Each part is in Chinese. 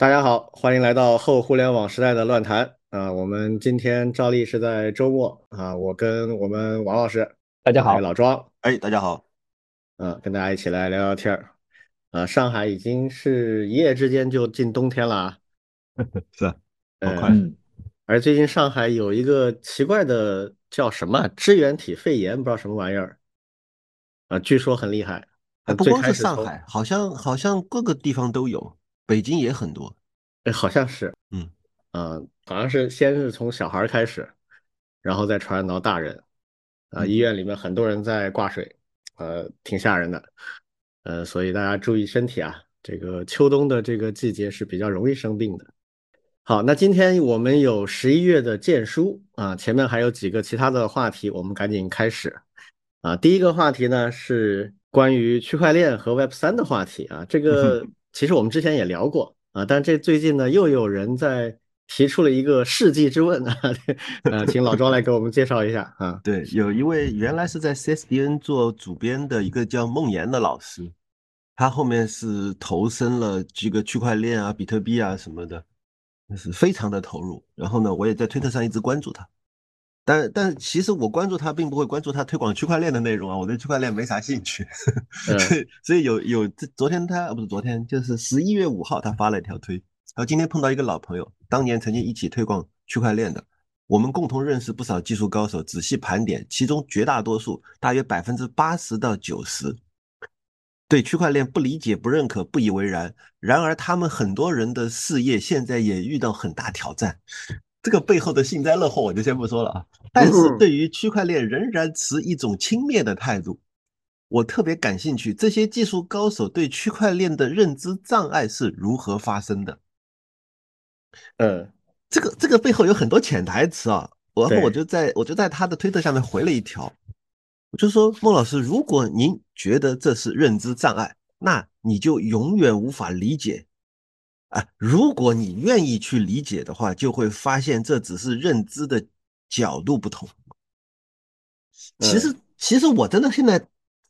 大家好，欢迎来到后互联网时代的乱谈啊！我们今天照例是在周末啊，我跟我们王老师，大家好，老庄，哎，大家好，嗯，跟大家一起来聊聊天儿啊。上海已经是一夜之间就进冬天了啊，是，好快。而最近上海有一个奇怪的叫什么支原体肺炎，不知道什么玩意儿啊，据说很厉害。不光是上海，好像好像各个地方都有。北京也很多，哎，好像是，嗯，呃，好像是先是从小孩开始，然后再传染到大人，啊，医院里面很多人在挂水，呃，挺吓人的，呃，所以大家注意身体啊，这个秋冬的这个季节是比较容易生病的。好，那今天我们有十一月的荐书啊，前面还有几个其他的话题，我们赶紧开始啊。第一个话题呢是关于区块链和 Web 三的话题啊，这个。其实我们之前也聊过啊，但这最近呢又有人在提出了一个世纪之问啊，呃，请老庄来给我们介绍一下啊。对，有一位原来是在 CSDN 做主编的一个叫孟岩的老师，他后面是投身了这个区块链啊、比特币啊什么的，那是非常的投入。然后呢，我也在推特上一直关注他。但但其实我关注他，并不会关注他推广区块链的内容啊，我对区块链没啥兴趣。所以所以有有这昨天他不是昨天，就是十一月五号他发了一条推，然后今天碰到一个老朋友，当年曾经一起推广区块链的，我们共同认识不少技术高手，仔细盘点，其中绝大多数，大约百分之八十到九十，对区块链不理解、不认可、不以为然。然而他们很多人的事业现在也遇到很大挑战。这个背后的幸灾乐祸我就先不说了啊，但是对于区块链仍然持一种轻蔑的态度，我特别感兴趣，这些技术高手对区块链的认知障碍是如何发生的？呃，这个这个背后有很多潜台词啊，然后我就在我就在他的推特下面回了一条，我就说孟老师，如果您觉得这是认知障碍，那你就永远无法理解。啊，如果你愿意去理解的话，就会发现这只是认知的角度不同。其实，其实我真的现在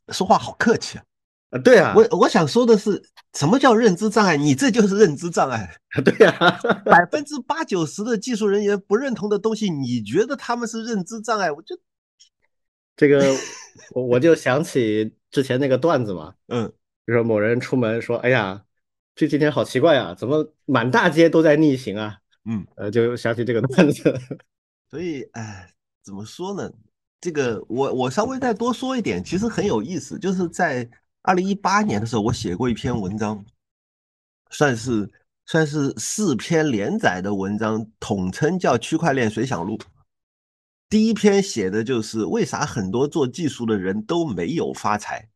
说话好客气啊。啊，对啊，我我想说的是，什么叫认知障碍？你这就是认知障碍。对呀，百分之八九十的技术人员不认同的东西，你觉得他们是认知障碍？我就 这个，我我就想起之前那个段子嘛，嗯，就说某人出门说，哎呀。这几天好奇怪啊，怎么满大街都在逆行啊？嗯，呃，就想起这个段子。所以，哎，怎么说呢？这个我我稍微再多说一点，其实很有意思。就是在二零一八年的时候，我写过一篇文章，算是算是四篇连载的文章，统称叫《区块链随想录》。第一篇写的就是为啥很多做技术的人都没有发财。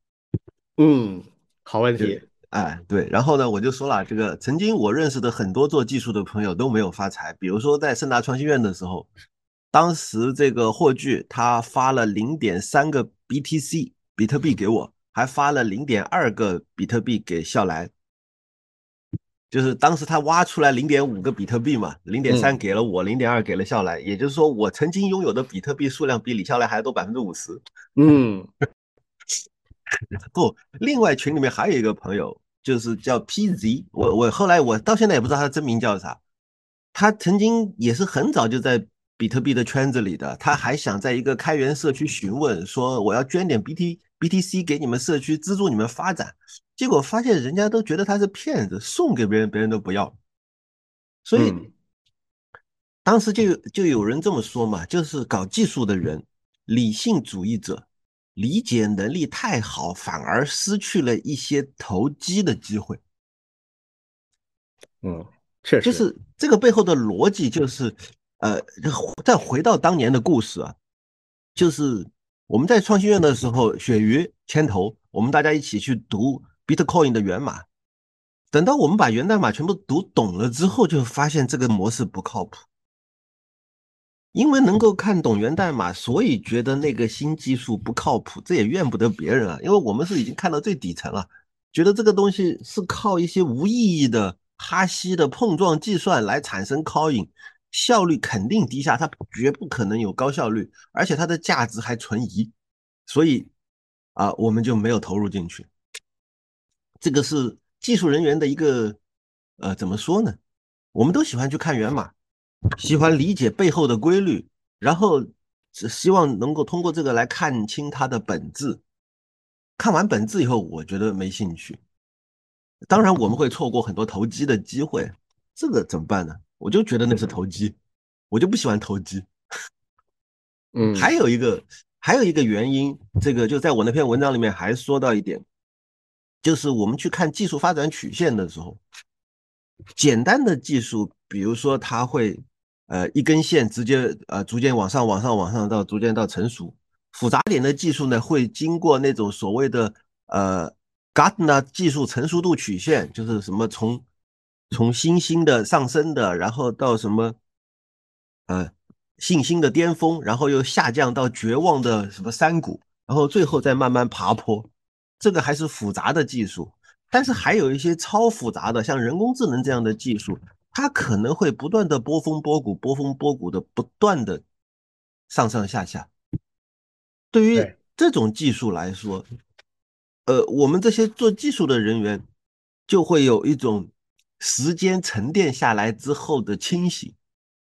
嗯，好问题。哎，对，然后呢，我就说了，这个曾经我认识的很多做技术的朋友都没有发财。比如说在盛大创新院的时候，当时这个霍炬他发了零点三个 BTC 比特币给我，还发了零点二个比特币给笑来。就是当时他挖出来零点五个比特币嘛，零点三给了我，零点二给了笑来。也就是说，我曾经拥有的比特币数量比李笑来还多百分之五十。嗯，不，另外群里面还有一个朋友。就是叫 PZ，我我后来我到现在也不知道他的真名叫啥。他曾经也是很早就在比特币的圈子里的，他还想在一个开源社区询问，说我要捐点 BT BTC 给你们社区资助你们发展，结果发现人家都觉得他是骗子，送给别人别人都不要。所以当时就就有人这么说嘛，就是搞技术的人，理性主义者。理解能力太好，反而失去了一些投机的机会。嗯，确实，就是这个背后的逻辑，就是呃，再回到当年的故事啊，就是我们在创新院的时候，鳕鱼牵头，我们大家一起去读 Bitcoin 的源码。等到我们把源代码全部读懂了之后，就发现这个模式不靠谱。因为能够看懂源代码，所以觉得那个新技术不靠谱，这也怨不得别人啊。因为我们是已经看到最底层了，觉得这个东西是靠一些无意义的哈希的碰撞计算来产生 coin，效率肯定低下，它绝不可能有高效率，而且它的价值还存疑，所以啊，我们就没有投入进去。这个是技术人员的一个呃，怎么说呢？我们都喜欢去看源码，喜欢理解背后的规律，然后只希望能够通过这个来看清它的本质。看完本质以后，我觉得没兴趣。当然，我们会错过很多投机的机会，这个怎么办呢？我就觉得那是投机，我就不喜欢投机。嗯，还有一个，还有一个原因，这个就在我那篇文章里面还说到一点，就是我们去看技术发展曲线的时候，简单的技术，比如说它会，呃，一根线直接呃逐渐往上、往上、往上到逐渐到成熟。复杂点的技术呢，会经过那种所谓的呃 Gartner 技术成熟度曲线，就是什么从从新兴的上升的，然后到什么呃信心的巅峰，然后又下降到绝望的什么山谷，然后最后再慢慢爬坡。这个还是复杂的技术，但是还有一些超复杂的，像人工智能这样的技术，它可能会不断的波峰波谷，波峰波谷的不断的上上下下。对于这种技术来说，呃，我们这些做技术的人员就会有一种时间沉淀下来之后的清醒，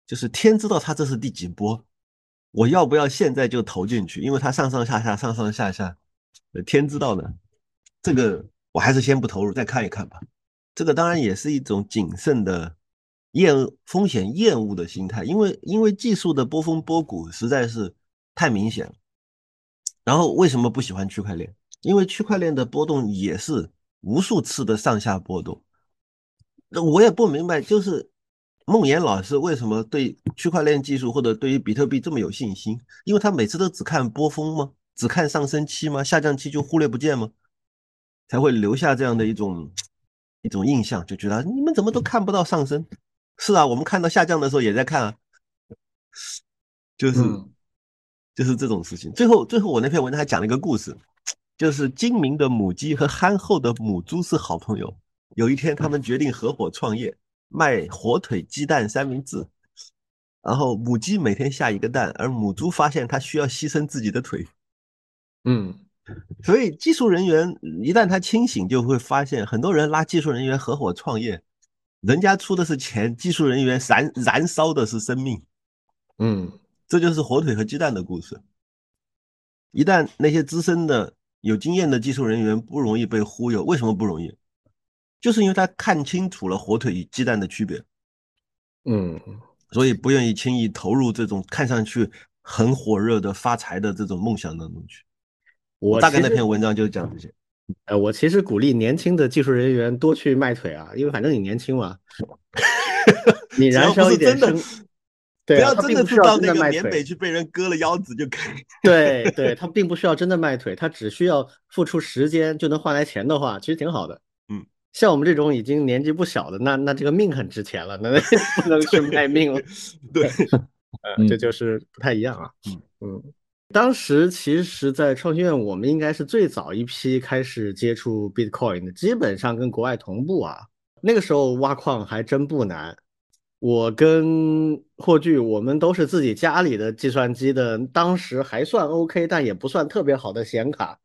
就是天知道它这是第几波，我要不要现在就投进去？因为它上上下下，上上下下，天知道呢。这个我还是先不投入，再看一看吧。这个当然也是一种谨慎的厌风险厌恶的心态，因为因为技术的波峰波谷实在是太明显了。然后为什么不喜欢区块链？因为区块链的波动也是无数次的上下波动。那我也不明白，就是梦岩老师为什么对区块链技术或者对于比特币这么有信心？因为他每次都只看波峰吗？只看上升期吗？下降期就忽略不见吗？才会留下这样的一种一种印象，就觉得你们怎么都看不到上升？是啊，我们看到下降的时候也在看啊，就是。就是这种事情。最后，最后我那篇文章还讲了一个故事，就是精明的母鸡和憨厚的母猪是好朋友。有一天，他们决定合伙创业，卖火腿、鸡蛋、三明治。然后，母鸡每天下一个蛋，而母猪发现它需要牺牲自己的腿。嗯，所以技术人员一旦他清醒，就会发现很多人拉技术人员合伙创业，人家出的是钱，技术人员燃燃烧的是生命。嗯。这就是火腿和鸡蛋的故事。一旦那些资深的、有经验的技术人员不容易被忽悠，为什么不容易？就是因为他看清楚了火腿与鸡蛋的区别，嗯，所以不愿意轻易投入这种看上去很火热的发财的这种梦想当中去。我大概那篇文章就讲这些。呃，我其实鼓励年轻的技术人员多去卖腿啊，因为反正你年轻嘛，你燃烧一点生。不要真的是到那个缅北去被人割了腰子就可以。对对，他并不需要真的卖腿，他只需要付出时间就能换来钱的话，其实挺好的。嗯，像我们这种已经年纪不小的，那那这个命很值钱了，那不能去卖命了。对，呃，这就是不太一样啊。嗯嗯，当时其实，在创新院，我们应该是最早一批开始接触 Bitcoin 的，基本上跟国外同步啊。那个时候挖矿还真不难。我跟霍炬，我们都是自己家里的计算机的，当时还算 OK，但也不算特别好的显卡，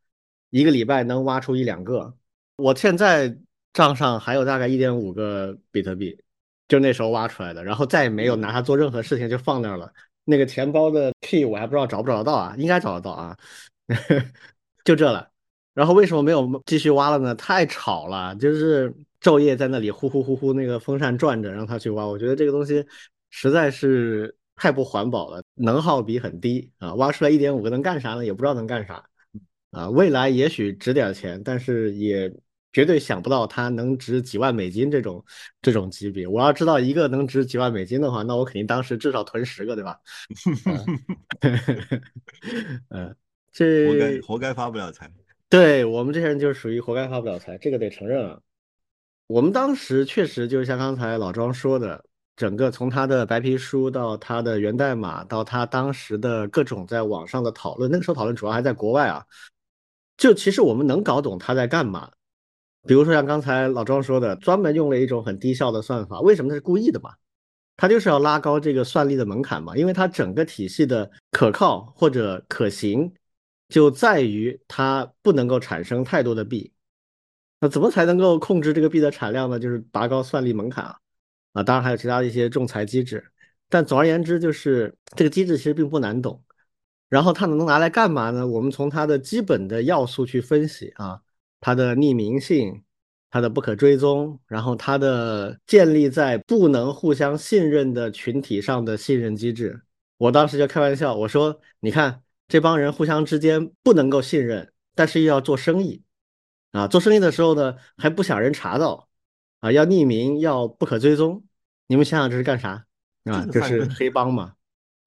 一个礼拜能挖出一两个。我现在账上还有大概一点五个比特币，就那时候挖出来的，然后再也没有拿它做任何事情，就放那儿了。那个钱包的 key 我还不知道找不找得到啊，应该找得到啊，就这了。然后为什么没有继续挖了呢？太吵了，就是。昼夜在那里呼呼呼呼，那个风扇转着，让他去挖。我觉得这个东西实在是太不环保了，能耗比很低啊。挖出来一点五个能干啥呢？也不知道能干啥啊。未来也许值点钱，但是也绝对想不到它能值几万美金这种这种级别。我要知道一个能值几万美金的话，那我肯定当时至少囤十个，对吧？嗯，这活该活该发不了财。对我们这些人就是属于活该发不了财，这个得承认啊。我们当时确实就像刚才老庄说的，整个从他的白皮书到他的源代码，到他当时的各种在网上的讨论，那个时候讨论主要还在国外啊。就其实我们能搞懂他在干嘛，比如说像刚才老庄说的，专门用了一种很低效的算法，为什么它是故意的嘛？他就是要拉高这个算力的门槛嘛，因为它整个体系的可靠或者可行，就在于它不能够产生太多的币。那怎么才能够控制这个币的产量呢？就是拔高算力门槛啊！啊，当然还有其他的一些仲裁机制。但总而言之，就是这个机制其实并不难懂。然后它能拿来干嘛呢？我们从它的基本的要素去分析啊，它的匿名性，它的不可追踪，然后它的建立在不能互相信任的群体上的信任机制。我当时就开玩笑，我说：“你看这帮人互相之间不能够信任，但是又要做生意，啊，做生意的时候呢还不想人查到，啊，要匿名，要不可追踪。你们想想这是干啥？啊，就是黑帮嘛，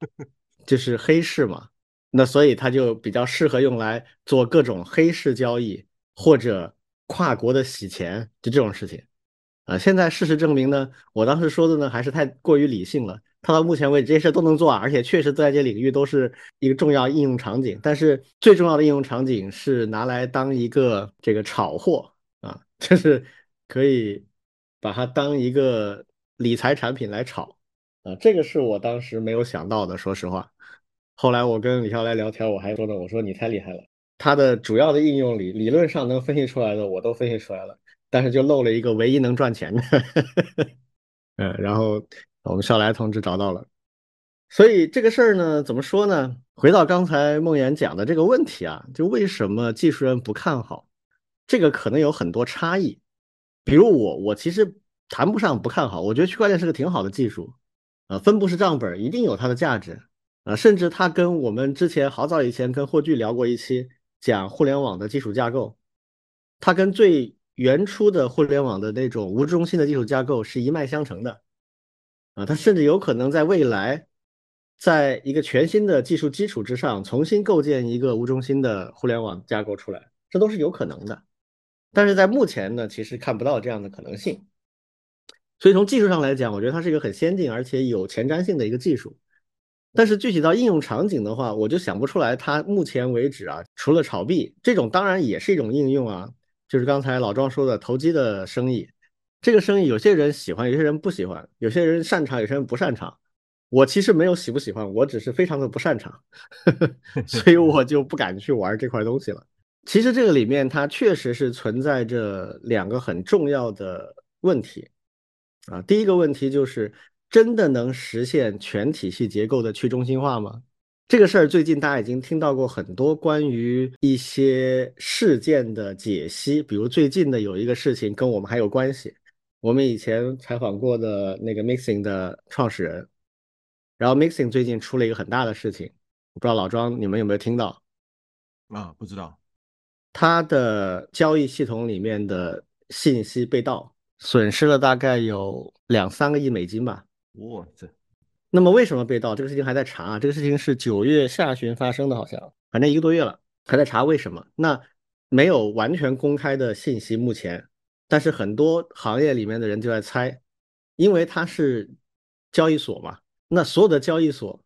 就是黑市嘛。”那所以它就比较适合用来做各种黑市交易或者跨国的洗钱，就这种事情，啊，现在事实证明呢，我当时说的呢还是太过于理性了。他到目前为止这些事都能做啊，而且确实在这领域都是一个重要应用场景。但是最重要的应用场景是拿来当一个这个炒货啊，就是可以把它当一个理财产品来炒啊，这个是我当时没有想到的，说实话。后来我跟李笑来聊天，我还说呢，我说你太厉害了，它的主要的应用理理论上能分析出来的我都分析出来了，但是就漏了一个唯一能赚钱的，嗯，然后我们少来同志找到了，所以这个事儿呢，怎么说呢？回到刚才梦妍讲的这个问题啊，就为什么技术人不看好这个，可能有很多差异。比如我，我其实谈不上不看好，我觉得区块链是个挺好的技术，啊，分布式账本一定有它的价值。啊，甚至它跟我们之前好早以前跟霍炬聊过一期讲互联网的基础架构，它跟最原初的互联网的那种无中心的基础架构是一脉相承的。啊，它甚至有可能在未来，在一个全新的技术基础之上重新构建一个无中心的互联网架构出来，这都是有可能的。但是在目前呢，其实看不到这样的可能性。所以从技术上来讲，我觉得它是一个很先进而且有前瞻性的一个技术。但是具体到应用场景的话，我就想不出来。它目前为止啊，除了炒币这种，当然也是一种应用啊。就是刚才老庄说的投机的生意，这个生意有些人喜欢，有些人不喜欢，有些人擅长，有些人不擅长。我其实没有喜不喜欢，我只是非常的不擅长，所以我就不敢去玩这块东西了。其实这个里面它确实是存在着两个很重要的问题啊。第一个问题就是。真的能实现全体系结构的去中心化吗？这个事儿最近大家已经听到过很多关于一些事件的解析，比如最近的有一个事情跟我们还有关系。我们以前采访过的那个 Mixing 的创始人，然后 Mixing 最近出了一个很大的事情，不知道老庄你们有没有听到？啊，不知道。他的交易系统里面的信息被盗，损失了大概有两三个亿美金吧。哇塞！那么为什么被盗？这个事情还在查啊。这个事情是九月下旬发生的，好像反正一个多月了，还在查为什么。那没有完全公开的信息，目前，但是很多行业里面的人就在猜，因为它是交易所嘛，那所有的交易所，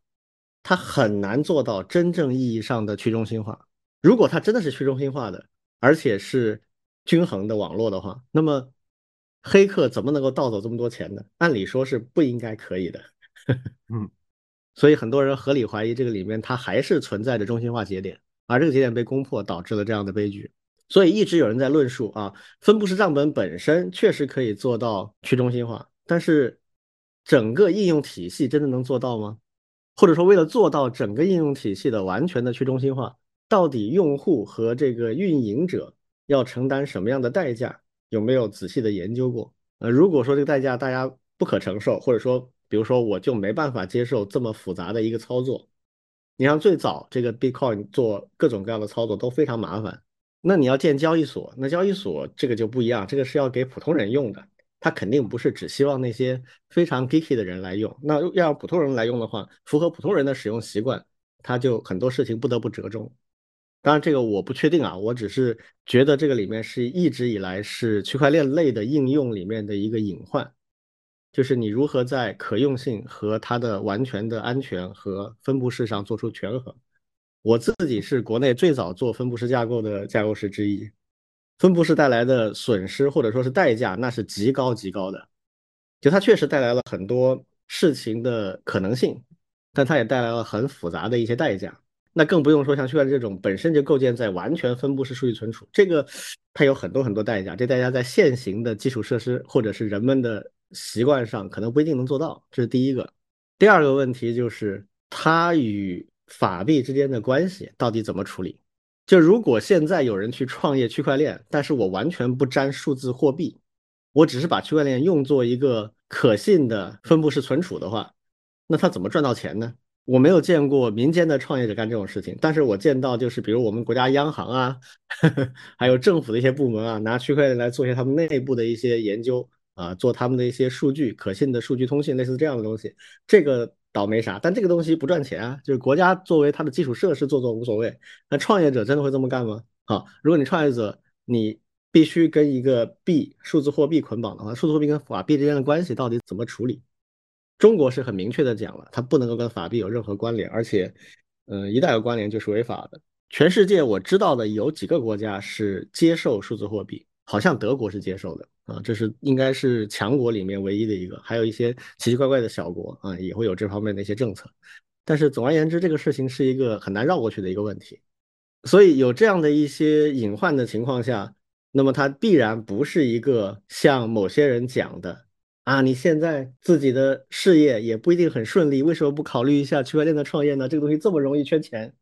它很难做到真正意义上的去中心化。如果它真的是去中心化的，而且是均衡的网络的话，那么。黑客怎么能够盗走这么多钱呢？按理说是不应该可以的。嗯，所以很多人合理怀疑这个里面它还是存在着中心化节点，而这个节点被攻破导致了这样的悲剧。所以一直有人在论述啊，分布式账本本身确实可以做到去中心化，但是整个应用体系真的能做到吗？或者说为了做到整个应用体系的完全的去中心化，到底用户和这个运营者要承担什么样的代价？有没有仔细的研究过？呃，如果说这个代价大家不可承受，或者说，比如说我就没办法接受这么复杂的一个操作，你像最早这个 Bitcoin 做各种各样的操作都非常麻烦，那你要建交易所，那交易所这个就不一样，这个是要给普通人用的，它肯定不是只希望那些非常 geeky 的人来用，那要让普通人来用的话，符合普通人的使用习惯，他就很多事情不得不折中。当然，这个我不确定啊，我只是觉得这个里面是一直以来是区块链类的应用里面的一个隐患，就是你如何在可用性和它的完全的安全和分布式上做出权衡。我自己是国内最早做分布式架构的架构师之一，分布式带来的损失或者说是代价，那是极高极高的。就它确实带来了很多事情的可能性，但它也带来了很复杂的一些代价。那更不用说像区块链这种本身就构建在完全分布式数据存储，这个它有很多很多代价，这代价在现行的基础设施或者是人们的习惯上可能不一定能做到，这是第一个。第二个问题就是它与法币之间的关系到底怎么处理？就如果现在有人去创业区块链，但是我完全不沾数字货币，我只是把区块链用作一个可信的分布式存储的话，那他怎么赚到钱呢？我没有见过民间的创业者干这种事情，但是我见到就是比如我们国家央行啊，还有政府的一些部门啊，拿区块链来做一些他们内部的一些研究啊，做他们的一些数据可信的数据通信，类似这样的东西，这个。倒没啥，但这个东西不赚钱啊，就是国家作为它的基础设施做做无所谓。那创业者真的会这么干吗？好，如果你创业者你必须跟一个币数字货币捆绑的话，数字货币跟法币之间的关系到底怎么处理？中国是很明确的讲了，它不能够跟法币有任何关联，而且，嗯，一旦有关联就是违法的。全世界我知道的有几个国家是接受数字货币。好像德国是接受的啊，这是应该是强国里面唯一的一个，还有一些奇奇怪怪的小国啊，也会有这方面的一些政策。但是总而言之，这个事情是一个很难绕过去的一个问题。所以有这样的一些隐患的情况下，那么它必然不是一个像某些人讲的啊，你现在自己的事业也不一定很顺利，为什么不考虑一下区块链的创业呢？这个东西这么容易圈钱，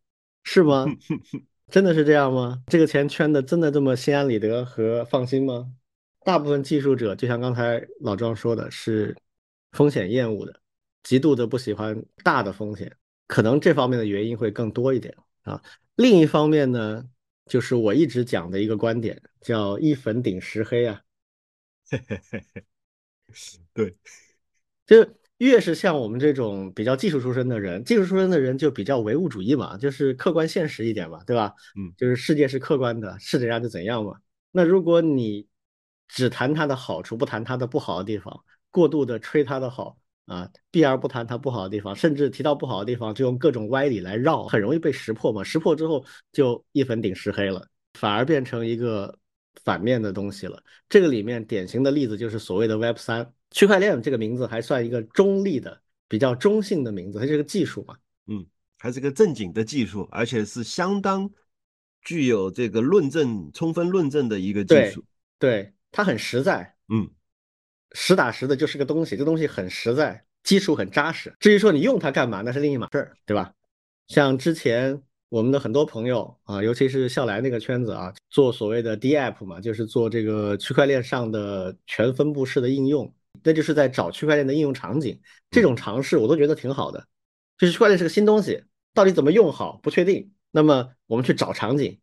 是吗？真的是这样吗？这个钱圈的真的这么心安理得和放心吗？大部分技术者就像刚才老庄说的，是风险厌恶的，极度的不喜欢大的风险，可能这方面的原因会更多一点啊。另一方面呢，就是我一直讲的一个观点，叫一粉顶十黑啊。对，就。越是像我们这种比较技术出身的人，技术出身的人就比较唯物主义嘛，就是客观现实一点嘛，对吧？嗯，就是世界是客观的，是怎样就怎样嘛。那如果你只谈它的好处，不谈它的不好的地方，过度的吹它的好啊，避而不谈它不好的地方，甚至提到不好的地方就用各种歪理来绕，很容易被识破嘛。识破之后就一粉顶十黑了，反而变成一个反面的东西了。这个里面典型的例子就是所谓的 Web 三。区块链这个名字还算一个中立的、比较中性的名字，它是个技术嘛，嗯，还是个正经的技术，而且是相当具有这个论证、充分论证的一个技术。对，它很实在，嗯，实打实的就是个东西，这东西很实在，基础很扎实。至于说你用它干嘛，那是另一码事儿，对吧？像之前我们的很多朋友啊，尤其是笑来那个圈子啊，做所谓的 DApp 嘛，就是做这个区块链上的全分布式的应用。那就是在找区块链的应用场景，这种尝试我都觉得挺好的。就是区块链是个新东西，到底怎么用好不确定。那么我们去找场景，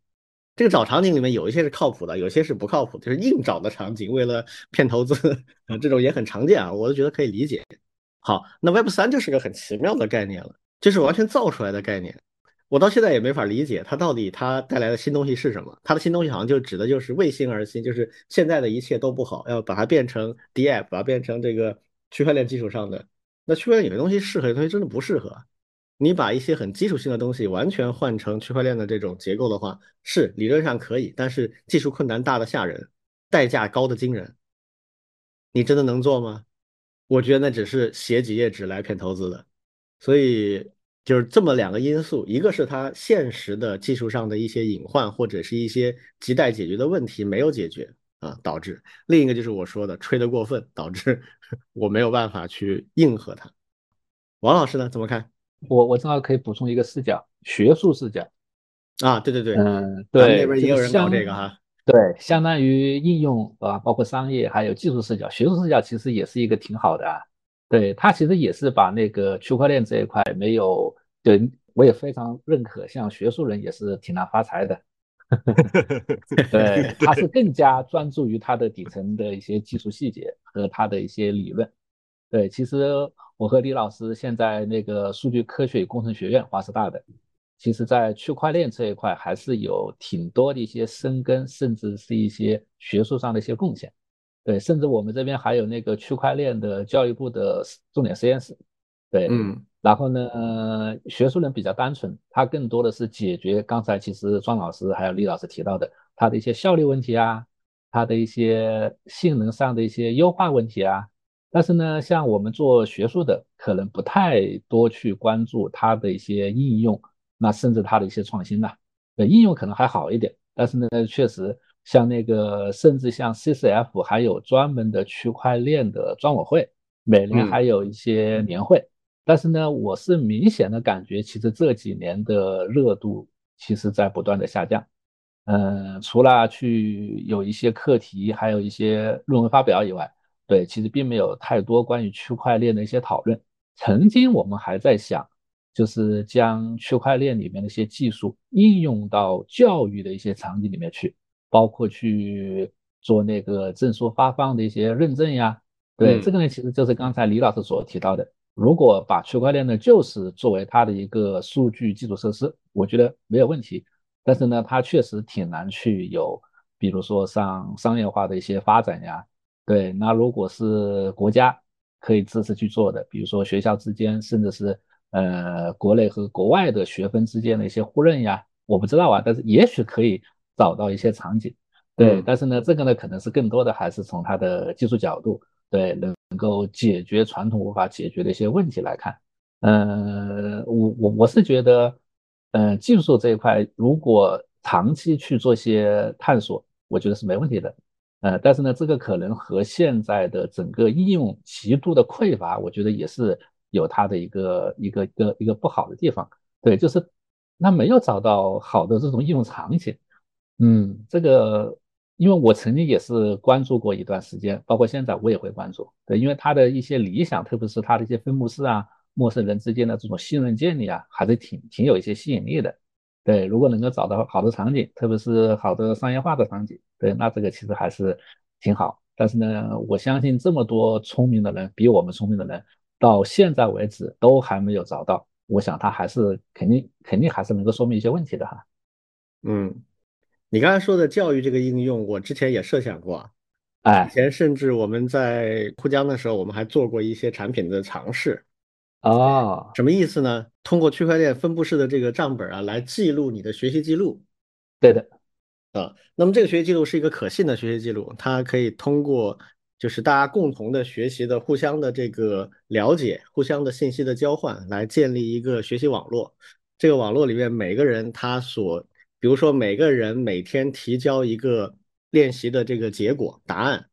这个找场景里面有一些是靠谱的，有些是不靠谱，就是硬找的场景，为了骗投资啊，这种也很常见啊，我都觉得可以理解。好，那 Web 三就是个很奇妙的概念了，就是完全造出来的概念。我到现在也没法理解它到底它带来的新东西是什么。它的新东西好像就指的就是为新而新，就是现在的一切都不好，要把它变成 DApp，把它变成这个区块链基础上的。那区块链有些东西适合，有些东西真的不适合。你把一些很基础性的东西完全换成区块链的这种结构的话，是理论上可以，但是技术困难大的吓人，代价高的惊人。你真的能做吗？我觉得那只是写几页纸来骗投资的。所以。就是这么两个因素，一个是它现实的技术上的一些隐患，或者是一些亟待解决的问题没有解决啊，导致；另一个就是我说的吹得过分，导致 我没有办法去应和它。王老师呢，怎么看？我我正好可以补充一个视角，学术视角啊，对对对，嗯，对，那边也有人搞这个哈，对，相当于应用啊，包括商业还有技术视角，学术视角其实也是一个挺好的啊。对他其实也是把那个区块链这一块没有，对我也非常认可，像学术人也是挺难发财的。对，他是更加专注于他的底层的一些技术细节和他的一些理论。对，其实我和李老师现在那个数据科学与工程学院华师大的，其实在区块链这一块还是有挺多的一些深耕，甚至是一些学术上的一些贡献。对，甚至我们这边还有那个区块链的教育部的重点实验室，对，嗯，然后呢，学术人比较单纯，他更多的是解决刚才其实庄老师还有李老师提到的他的一些效率问题啊，他的一些性能上的一些优化问题啊。但是呢，像我们做学术的，可能不太多去关注它的一些应用，那甚至它的一些创新呐。对，应用可能还好一点，但是呢，确实。像那个甚至像 CCF 还有专门的区块链的专委会，每年还有一些年会。但是呢，我是明显的感觉，其实这几年的热度其实在不断的下降。嗯，除了去有一些课题，还有一些论文发表以外，对，其实并没有太多关于区块链的一些讨论。曾经我们还在想，就是将区块链里面的一些技术应用到教育的一些场景里面去，包括去做那个证书发放的一些认证呀。对，这个呢，其实就是刚才李老师所提到的，如果把区块链呢，就是作为它的一个数据基础设施，我觉得没有问题。但是呢，它确实挺难去有，比如说像商业化的一些发展呀。对，那如果是国家可以支持去做的，比如说学校之间，甚至是呃国内和国外的学分之间的一些互认呀，我不知道啊，但是也许可以找到一些场景。对，但是呢，这个呢，可能是更多的还是从它的技术角度，对，能够解决传统无法解决的一些问题来看。嗯，我我我是觉得。嗯，技术这一块，如果长期去做些探索，我觉得是没问题的。呃，但是呢，这个可能和现在的整个应用极度的匮乏，我觉得也是有它的一个一个一个一个不好的地方。对，就是那没有找到好的这种应用场景。嗯，这个因为我曾经也是关注过一段时间，包括现在我也会关注。对，因为它的一些理想，特别是它的一些分布式啊。陌生人之间的这种信任建立啊，还是挺挺有一些吸引力的。对，如果能够找到好的场景，特别是好的商业化的场景，对，那这个其实还是挺好。但是呢，我相信这么多聪明的人，比我们聪明的人，到现在为止都还没有找到。我想他还是肯定肯定还是能够说明一些问题的哈。嗯，你刚才说的教育这个应用，我之前也设想过。哎，以前甚至我们在沪江的时候，我们还做过一些产品的尝试。哦，什么意思呢？通过区块链分布式的这个账本啊，来记录你的学习记录。对的，啊，那么这个学习记录是一个可信的学习记录，它可以通过就是大家共同的学习的、互相的这个了解、互相的信息的交换，来建立一个学习网络。这个网络里面每个人他所，比如说每个人每天提交一个练习的这个结果答案，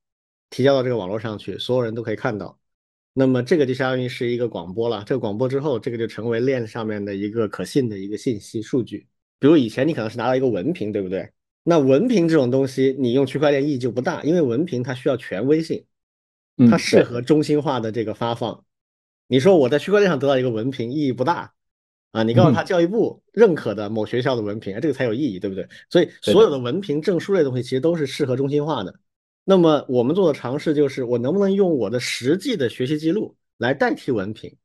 提交到这个网络上去，所有人都可以看到。那么这个就相当于是一个广播了。这个广播之后，这个就成为链上面的一个可信的一个信息数据。比如以前你可能是拿到一个文凭，对不对？那文凭这种东西，你用区块链意义就不大，因为文凭它需要权威性，它适合中心化的这个发放。你说我在区块链上得到一个文凭，意义不大啊。你告诉他教育部认可的某学校的文凭，这个才有意义，对不对？所以所有的文凭证书类东西，其实都是适合中心化的。那么我们做的尝试就是，我能不能用我的实际的学习记录来代替文凭，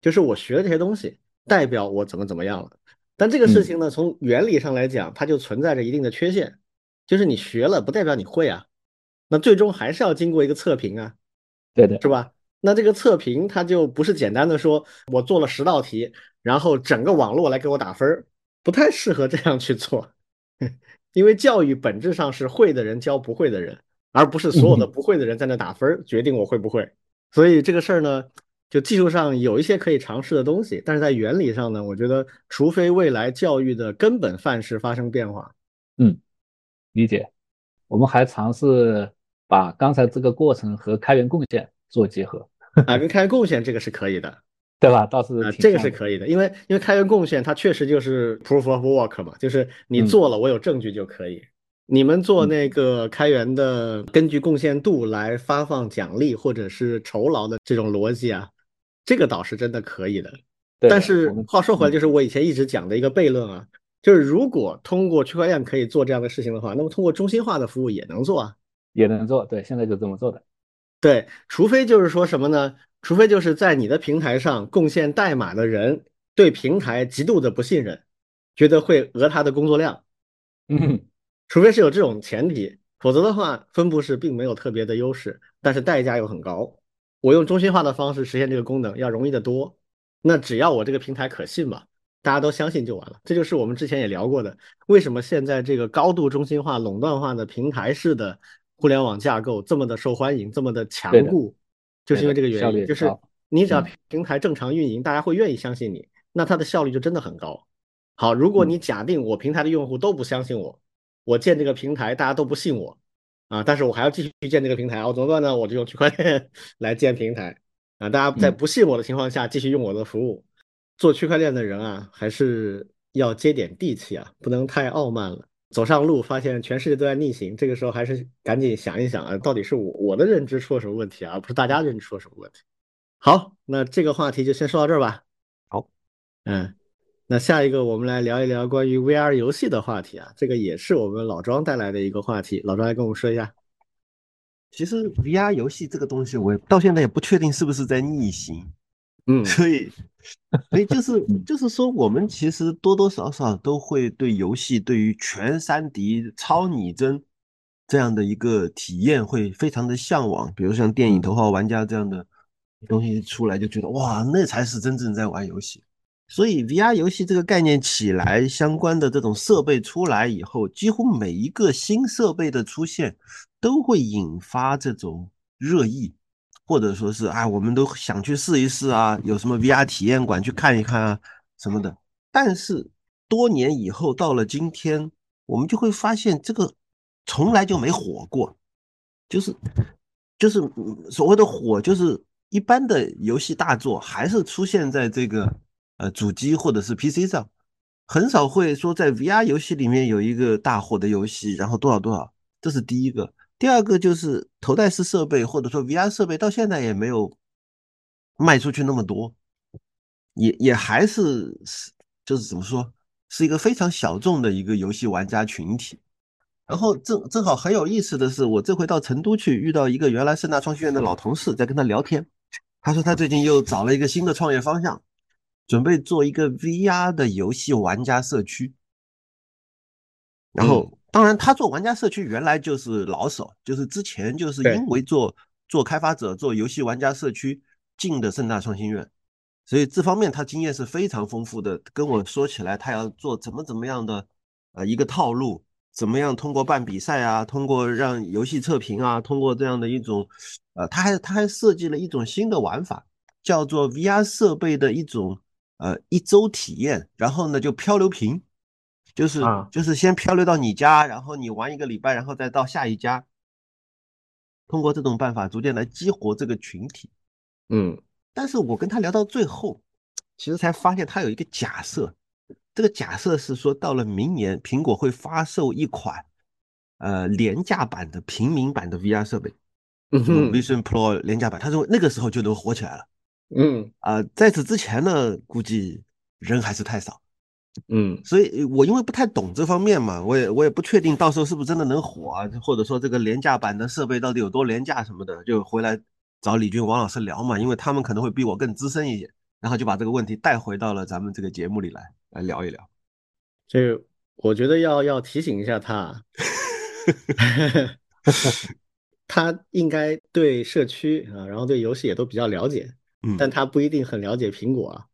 就是我学的这些东西代表我怎么怎么样了。但这个事情呢，从原理上来讲，它就存在着一定的缺陷，就是你学了不代表你会啊，那最终还是要经过一个测评啊，对的，是吧？那这个测评它就不是简单的说我做了十道题，然后整个网络来给我打分儿，不太适合这样去做，因为教育本质上是会的人教不会的人。而不是所有的不会的人在那打分决定我会不会，所以这个事儿呢，就技术上有一些可以尝试的东西，但是在原理上呢，我觉得除非未来教育的根本范式发生变化，嗯，理解。我们还尝试把刚才这个过程和开源贡献做结合，啊，跟开源贡献这个是可以的，对吧？倒是这个是可以的，因为因为开源贡献它确实就是 proof of work 嘛，就是你做了，我有证据就可以。你们做那个开源的，根据贡献度来发放奖励或者是酬劳的这种逻辑啊，这个倒是真的可以的。但是话说回来，就是我以前一直讲的一个悖论啊，就是如果通过区块链可以做这样的事情的话，那么通过中心化的服务也能做啊，也能做。对，现在就这么做的。对，除非就是说什么呢？除非就是在你的平台上贡献代码的人对平台极度的不信任，觉得会讹他的工作量。嗯。除非是有这种前提，否则的话，分布式并没有特别的优势，但是代价又很高。我用中心化的方式实现这个功能要容易得多。那只要我这个平台可信嘛，大家都相信就完了。这就是我们之前也聊过的，为什么现在这个高度中心化、垄断化的平台式的互联网架构这么的受欢迎，这么的强固，就是因为这个原因。就是你只要平台正常运营，大家会愿意相信你，那它的效率就真的很高。好，如果你假定我平台的用户都不相信我。我建这个平台大家都不信我啊，但是我还要继续建这个平台，我怎么办呢？我就用区块链 来建平台啊，大家在不信我的情况下继续用我的服务。做区块链的人啊，还是要接点地气啊，不能太傲慢了。走上路发现全世界都在逆行，这个时候还是赶紧想一想啊，到底是我我的认知出了什么问题啊，而不是大家认知出了什么问题。好，那这个话题就先说到这儿吧。好，嗯，那下一个我们来聊一聊关于 VR 游戏的话题啊，这个也是我们老庄带来的一个话题，老庄来跟我们说一下。其实 VR 游戏这个东西，我到现在也不确定是不是在逆行。嗯，所以，所以就是 就是说，我们其实多多少少都会对游戏，对于全三 D 超拟真这样的一个体验会非常的向往。比如像电影《头号玩家》这样的东西出来，就觉得哇，那才是真正在玩游戏。所以 VR 游戏这个概念起来，相关的这种设备出来以后，几乎每一个新设备的出现，都会引发这种热议。或者说是啊，我们都想去试一试啊，有什么 VR 体验馆去看一看啊什么的。但是多年以后到了今天，我们就会发现这个从来就没火过，就是就是所谓的火，就是一般的游戏大作还是出现在这个呃主机或者是 PC 上，很少会说在 VR 游戏里面有一个大火的游戏，然后多少多少，这是第一个。第二个就是头戴式设备或者说 VR 设备，到现在也没有卖出去那么多，也也还是是就是怎么说，是一个非常小众的一个游戏玩家群体。然后正正好很有意思的是，我这回到成都去，遇到一个原来盛大创新院的老同事，在跟他聊天，他说他最近又找了一个新的创业方向，准备做一个 VR 的游戏玩家社区，然后。当然，他做玩家社区原来就是老手，就是之前就是因为做做开发者、做游戏玩家社区进的盛大创新院，所以这方面他经验是非常丰富的。跟我说起来，他要做怎么怎么样的呃一个套路，怎么样通过办比赛啊，通过让游戏测评啊，通过这样的一种呃，他还他还设计了一种新的玩法，叫做 VR 设备的一种呃一周体验，然后呢就漂流瓶。就是就是先漂流到你家，然后你玩一个礼拜，然后再到下一家。通过这种办法，逐渐来激活这个群体。嗯，但是我跟他聊到最后，其实才发现他有一个假设，这个假设是说，到了明年，苹果会发售一款呃廉价版的平民版的 VR 设备，嗯，Vision Pro 廉价版。他认为那个时候就能火起来了。嗯，啊，在此之前呢，估计人还是太少。嗯，所以我因为不太懂这方面嘛，我也我也不确定到时候是不是真的能火啊，或者说这个廉价版的设备到底有多廉价什么的，就回来找李军王老师聊嘛，因为他们可能会比我更资深一些，然后就把这个问题带回到了咱们这个节目里来来聊一聊。这我觉得要要提醒一下他，他应该对社区啊，然后对游戏也都比较了解，嗯，但他不一定很了解苹果啊。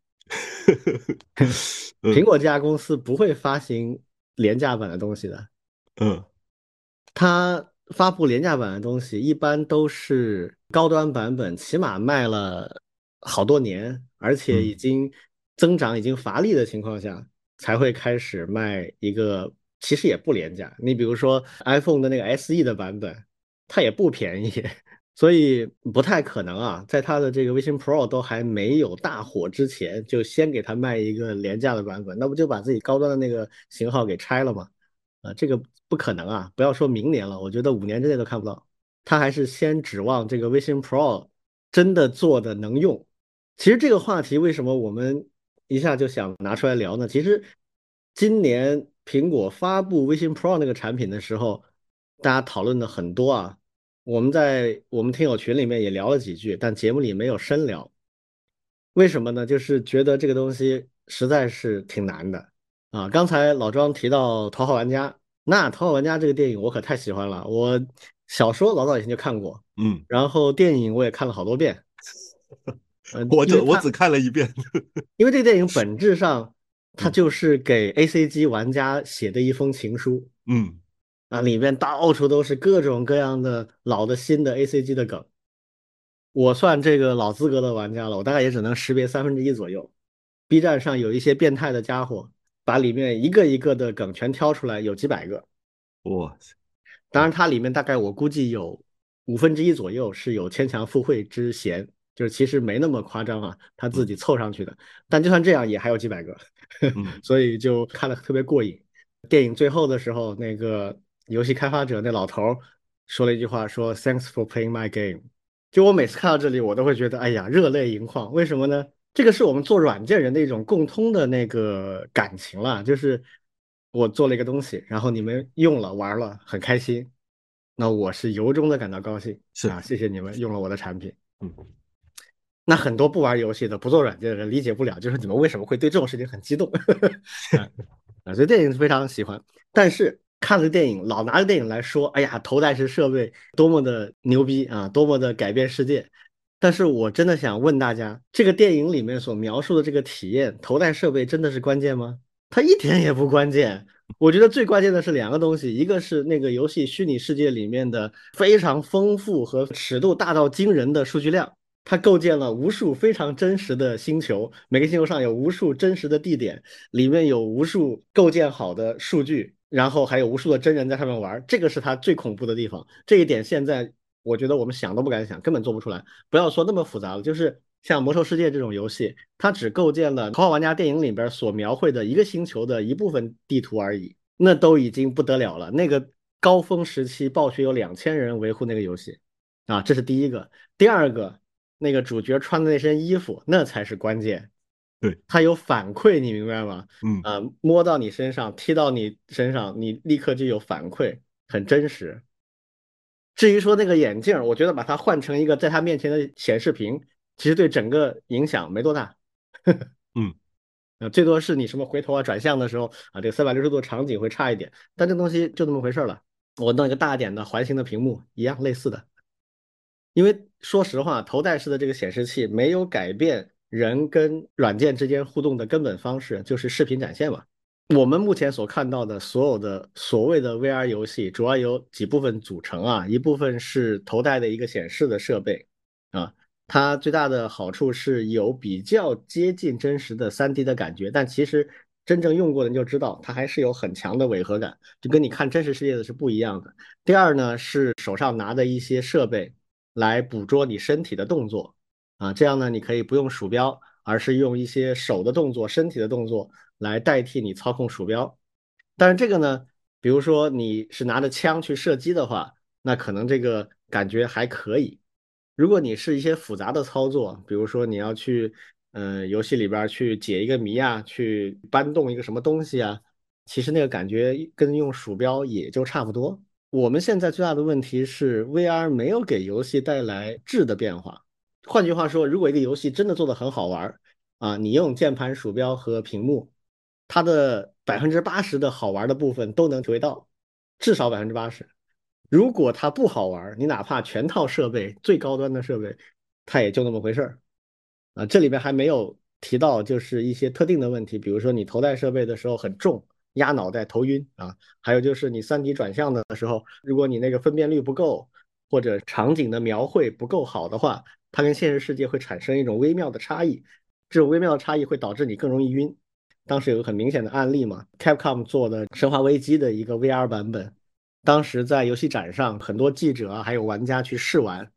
苹果这家公司不会发行廉价版的东西的。嗯，它发布廉价版的东西，一般都是高端版本，起码卖了好多年，而且已经增长已经乏力的情况下，才会开始卖一个其实也不廉价。你比如说 iPhone 的那个 SE 的版本，它也不便宜。所以不太可能啊，在它的这个 Vision Pro 都还没有大火之前，就先给它卖一个廉价的版本，那不就把自己高端的那个型号给拆了吗？啊，这个不可能啊！不要说明年了，我觉得五年之内都看不到。他还是先指望这个 Vision Pro 真的做的能用。其实这个话题为什么我们一下就想拿出来聊呢？其实今年苹果发布 Vision Pro 那个产品的时候，大家讨论的很多啊。我们在我们听友群里面也聊了几句，但节目里没有深聊。为什么呢？就是觉得这个东西实在是挺难的啊。刚才老庄提到《头号玩家》，那《头号玩家》这个电影我可太喜欢了，我小说老早以前就看过，嗯，然后电影我也看了好多遍。我就我只看了一遍，因为这个电影本质上 它就是给 A C G 玩家写的一封情书，嗯。啊，里面到处都是各种各样的老的、新的 A C G 的梗。我算这个老资格的玩家了，我大概也只能识别三分之一左右。B 站上有一些变态的家伙，把里面一个一个的梗全挑出来，有几百个。哇塞！当然，它里面大概我估计有五分之一左右是有牵强附会之嫌，就是其实没那么夸张啊，他自己凑上去的。但就算这样，也还有几百个，所以就看了特别过瘾。电影最后的时候，那个游戏开发者那老头说了一句话，说 “Thanks for playing my game”。就我每次看到这里，我都会觉得，哎呀，热泪盈眶。为什么呢？这个是我们做软件人的一种共通的那个感情了，就是我做了一个东西，然后你们用了玩了，很开心，那我是由衷的感到高兴。是啊，谢谢你们用了我的产品。嗯，那很多不玩游戏的、不做软件的人理解不了，就是你们为什么会对这种事情很激动。啊，所以电影是非常喜欢，但是看了电影，老拿着电影来说，哎呀，头戴式设备多么的牛逼啊，多么的改变世界。但是我真的想问大家，这个电影里面所描述的这个体验，头戴设备真的是关键吗？它一点也不关键。我觉得最关键的是两个东西，一个是那个游戏虚拟世界里面的非常丰富和尺度大到惊人的数据量。它构建了无数非常真实的星球，每个星球上有无数真实的地点，里面有无数构建好的数据，然后还有无数的真人在上面玩。这个是它最恐怖的地方。这一点现在我觉得我们想都不敢想，根本做不出来。不要说那么复杂了，就是像《魔兽世界》这种游戏，它只构建了《头号玩家》电影里边所描绘的一个星球的一部分地图而已，那都已经不得了了。那个高峰时期，暴雪有两千人维护那个游戏，啊，这是第一个。第二个。那个主角穿的那身衣服，那才是关键。对，它有反馈，你明白吗？嗯啊，摸到你身上，踢到你身上，你立刻就有反馈，很真实。至于说那个眼镜，我觉得把它换成一个在他面前的显示屏，其实对整个影响没多大。嗯，呃，最多是你什么回头啊、转向的时候啊，这个三百六十度场景会差一点，但这东西就那么回事了。我弄一个大点的环形的屏幕，一样类似的。因为说实话，头戴式的这个显示器没有改变人跟软件之间互动的根本方式，就是视频展现嘛。我们目前所看到的所有的所谓的 VR 游戏，主要有几部分组成啊，一部分是头戴的一个显示的设备啊，它最大的好处是有比较接近真实的 3D 的感觉，但其实真正用过的人就知道，它还是有很强的违和感，就跟你看真实世界的是不一样的。第二呢，是手上拿的一些设备。来捕捉你身体的动作啊，这样呢，你可以不用鼠标，而是用一些手的动作、身体的动作来代替你操控鼠标。但是这个呢，比如说你是拿着枪去射击的话，那可能这个感觉还可以。如果你是一些复杂的操作，比如说你要去嗯游戏里边去解一个谜啊，去搬动一个什么东西啊，其实那个感觉跟用鼠标也就差不多。我们现在最大的问题是，VR 没有给游戏带来质的变化。换句话说，如果一个游戏真的做的很好玩啊，你用键盘、鼠标和屏幕，它的百分之八十的好玩的部分都能体会到，至少百分之八十。如果它不好玩，你哪怕全套设备、最高端的设备，它也就那么回事儿啊。这里边还没有提到，就是一些特定的问题，比如说你头戴设备的时候很重。压脑袋、头晕啊，还有就是你三 D 转向的时候，如果你那个分辨率不够，或者场景的描绘不够好的话，它跟现实世界会产生一种微妙的差异。这种微妙的差异会导致你更容易晕。当时有个很明显的案例嘛，Capcom 做的《生化危机》的一个 VR 版本，当时在游戏展上，很多记者还有玩家去试玩，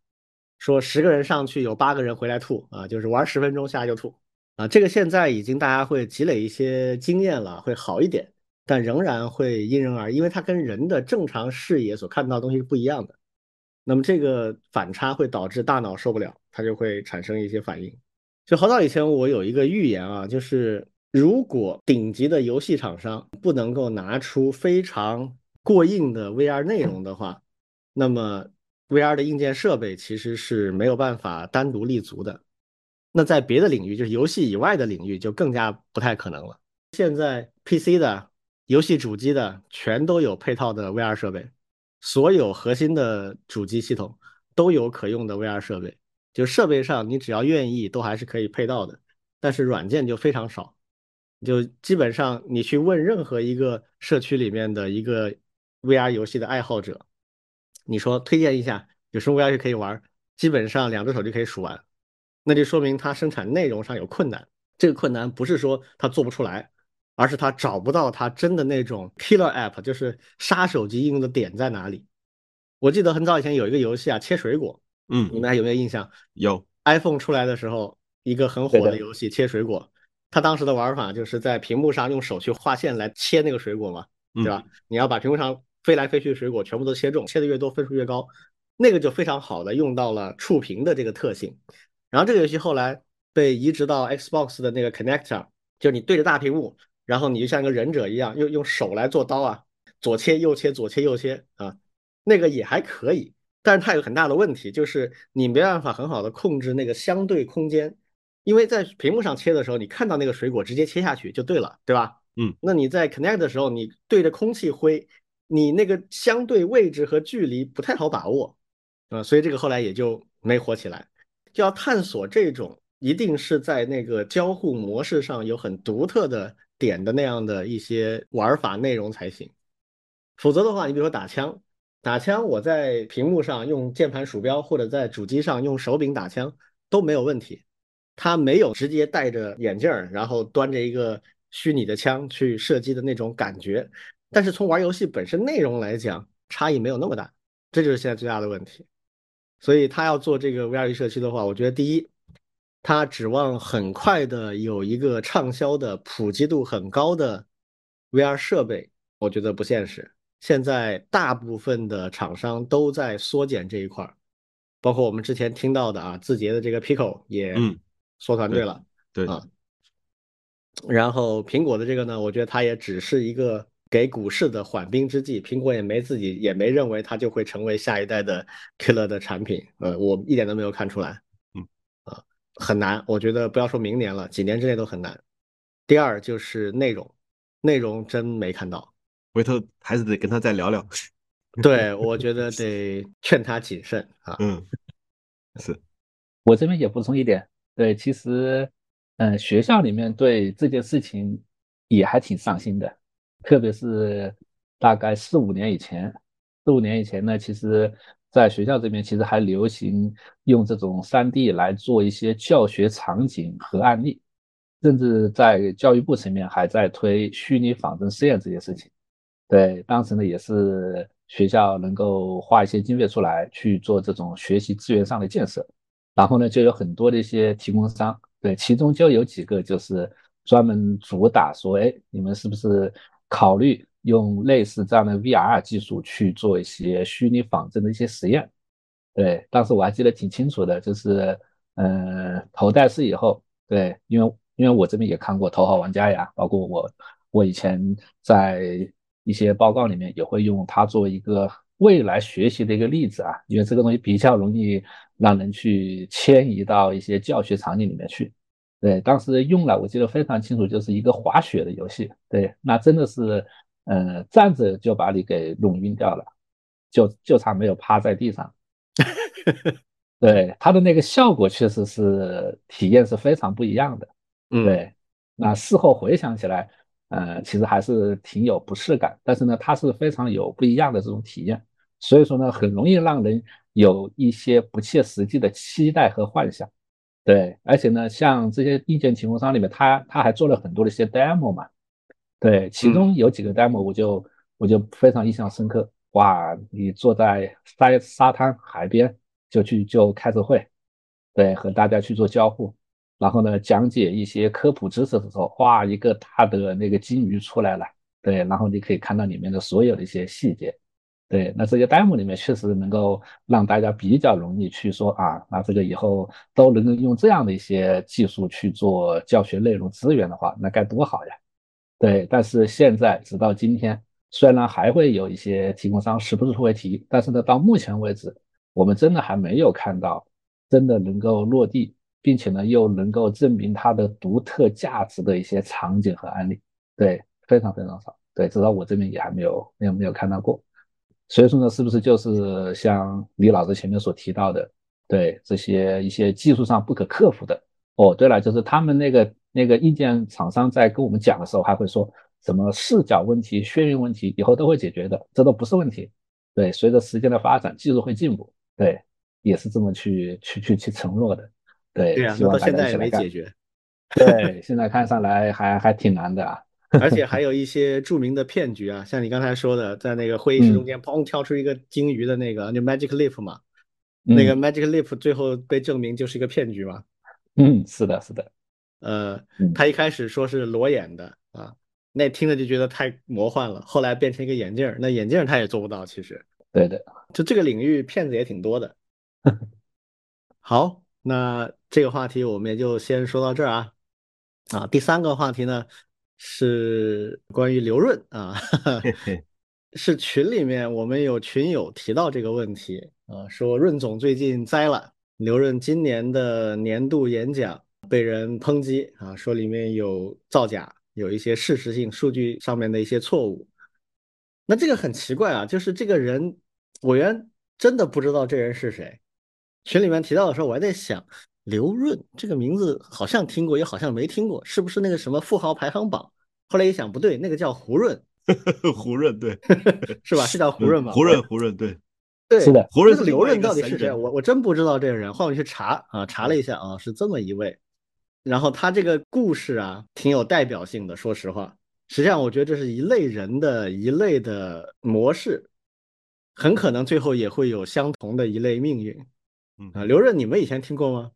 说十个人上去有八个人回来吐啊，就是玩十分钟下来就吐啊。这个现在已经大家会积累一些经验了，会好一点。但仍然会因人而异，因为它跟人的正常视野所看到的东西是不一样的。那么这个反差会导致大脑受不了，它就会产生一些反应。就好早以前我有一个预言啊，就是如果顶级的游戏厂商不能够拿出非常过硬的 VR 内容的话，那么 VR 的硬件设备其实是没有办法单独立足的。那在别的领域，就是游戏以外的领域，就更加不太可能了。现在 PC 的。游戏主机的全都有配套的 VR 设备，所有核心的主机系统都有可用的 VR 设备。就设备上，你只要愿意，都还是可以配到的。但是软件就非常少，就基本上你去问任何一个社区里面的一个 VR 游戏的爱好者，你说推荐一下有什么 VR 游戏可以玩，基本上两只手就可以数完。那就说明它生产内容上有困难。这个困难不是说它做不出来。而是它找不到它真的那种 killer app，就是杀手级应用的点在哪里。我记得很早以前有一个游戏啊，切水果，嗯，你们还有没有印象？有 iPhone 出来的时候，一个很火的的游戏切水果，它当时的玩法就是在屏幕上用手去画线来切那个水果嘛，对吧？你要把屏幕上飞来飞去的水果全部都切中，切的越多分数越高，那个就非常好的用到了触屏的这个特性。然后这个游戏后来被移植到 Xbox 的那个 Connector，就你对着大屏幕，然后你就像一个忍者一样，用用手来做刀啊，左切右切，左切右切啊，那个也还可以。但是它有很大的问题，就是你没办法很好的控制那个相对空间，因为在屏幕上切的时候，你看到那个水果直接切下去就对了，对吧？嗯，那你在 Connect 的时候，你对着空气挥，你那个相对位置和距离不太好把握，啊、所以这个后来也就没火起来。就要探索这种一定是在那个交互模式上有很独特的点的那样的一些玩法内容才行，否则的话，你比如说打枪。打枪，我在屏幕上用键盘鼠标或者在主机上用手柄打枪都没有问题。他没有直接戴着眼镜儿，然后端着一个虚拟的枪去射击的那种感觉。但是从玩游戏本身内容来讲，差异没有那么大，这就是现在最大的问题。所以他要做这个 VR 社区的话，我觉得第一，他指望很快的有一个畅销的、普及度很高的 VR 设备，我觉得不现实。现在大部分的厂商都在缩减这一块儿，包括我们之前听到的啊，字节的这个 Pico 也嗯缩团队了，对啊。然后苹果的这个呢，我觉得它也只是一个给股市的缓兵之计，苹果也没自己也没认为它就会成为下一代的 killer 的产品，呃，我一点都没有看出来，嗯，啊，很难，我觉得不要说明年了，几年之内都很难。第二就是内容，内容真没看到。回头还是得跟他再聊聊。对，我觉得得劝他谨慎啊。嗯，是，我这边也补充一点，对，其实，嗯，学校里面对这件事情也还挺上心的，特别是大概四五年以前，四五年以前呢，其实在学校这边其实还流行用这种 3D 来做一些教学场景和案例，甚至在教育部层面还在推虚拟仿真实验这件事情。对，当时呢也是学校能够花一些经费出来去做这种学习资源上的建设，然后呢就有很多的一些提供商，对，其中就有几个就是专门主打说，哎，你们是不是考虑用类似这样的 VR 技术去做一些虚拟仿真的一些实验？对，当时我还记得挺清楚的，就是嗯、呃，头戴式以后，对，因为因为我这边也看过《头号玩家》呀，包括我我以前在。一些报告里面也会用它作为一个未来学习的一个例子啊，因为这个东西比较容易让人去迁移到一些教学场景里面去。对，当时用了，我记得非常清楚，就是一个滑雪的游戏。对，那真的是，呃，站着就把你给弄晕掉了，就就差没有趴在地上。对，它的那个效果确实是体验是非常不一样的。嗯，对，那事后回想起来。呃，其实还是挺有不适感，但是呢，它是非常有不一样的这种体验，所以说呢，很容易让人有一些不切实际的期待和幻想。对，而且呢，像这些硬件提供商里面，他他还做了很多的一些 demo 嘛，对，其中有几个 demo 我就我就非常印象深刻。哇，你坐在沙沙滩海边就去就开着会，对，和大家去做交互。然后呢，讲解一些科普知识的时候，哇，一个大的那个金鱼出来了，对，然后你可以看到里面的所有的一些细节，对，那这些 demo 里面确实能够让大家比较容易去说啊，那这个以后都能够用这样的一些技术去做教学内容资源的话，那该多好呀，对，但是现在直到今天，虽然还会有一些提供商时不时会提，但是呢，到目前为止，我们真的还没有看到真的能够落地。并且呢，又能够证明它的独特价值的一些场景和案例，对，非常非常少，对，至少我这边也还没有没有没有看到过。所以说呢，是不是就是像李老师前面所提到的，对这些一些技术上不可克服的？哦，对了，就是他们那个那个硬件厂商在跟我们讲的时候，还会说什么视角问题、眩晕问题，以后都会解决的，这都不是问题。对，随着时间的发展，技术会进步，对，也是这么去去去去承诺的。对，对啊，到现在也没解决。对，现在看上来还还挺难的啊。而且 还有一些著名的骗局啊，像你刚才说的，在那个会议室中间砰跳出一个鲸鱼的那个，就 Magic Leap 嘛，那个 Magic Leap 最后被证明就是一个骗局嘛。嗯，是的，是的。呃，他一开始说是裸眼的啊，那听着就觉得太魔幻了。后来变成一个眼镜，那眼镜他也做不到。其实，对的，就这个领域骗子也挺多的。好，那这个话题我们也就先说到这儿啊。啊，第三个话题呢是关于刘润啊，是群里面我们有群友提到这个问题啊，说润总最近栽了，刘润今年的年度演讲。被人抨击啊，说里面有造假，有一些事实性数据上面的一些错误。那这个很奇怪啊，就是这个人，我原真的不知道这人是谁。群里面提到的时候，我还在想，刘润这个名字好像听过，也好像没听过，是不是那个什么富豪排行榜？后来一想，不对，那个叫胡润，胡润对，是吧？是叫胡润吗？胡润，胡润对。对，是的，胡润刘润到底是谁？我我真不知道这个人，换我去查啊，查了一下啊，是这么一位。然后他这个故事啊，挺有代表性的。说实话，实际上我觉得这是一类人的一类的模式，很可能最后也会有相同的一类命运。嗯啊，刘润，你们以前听过吗？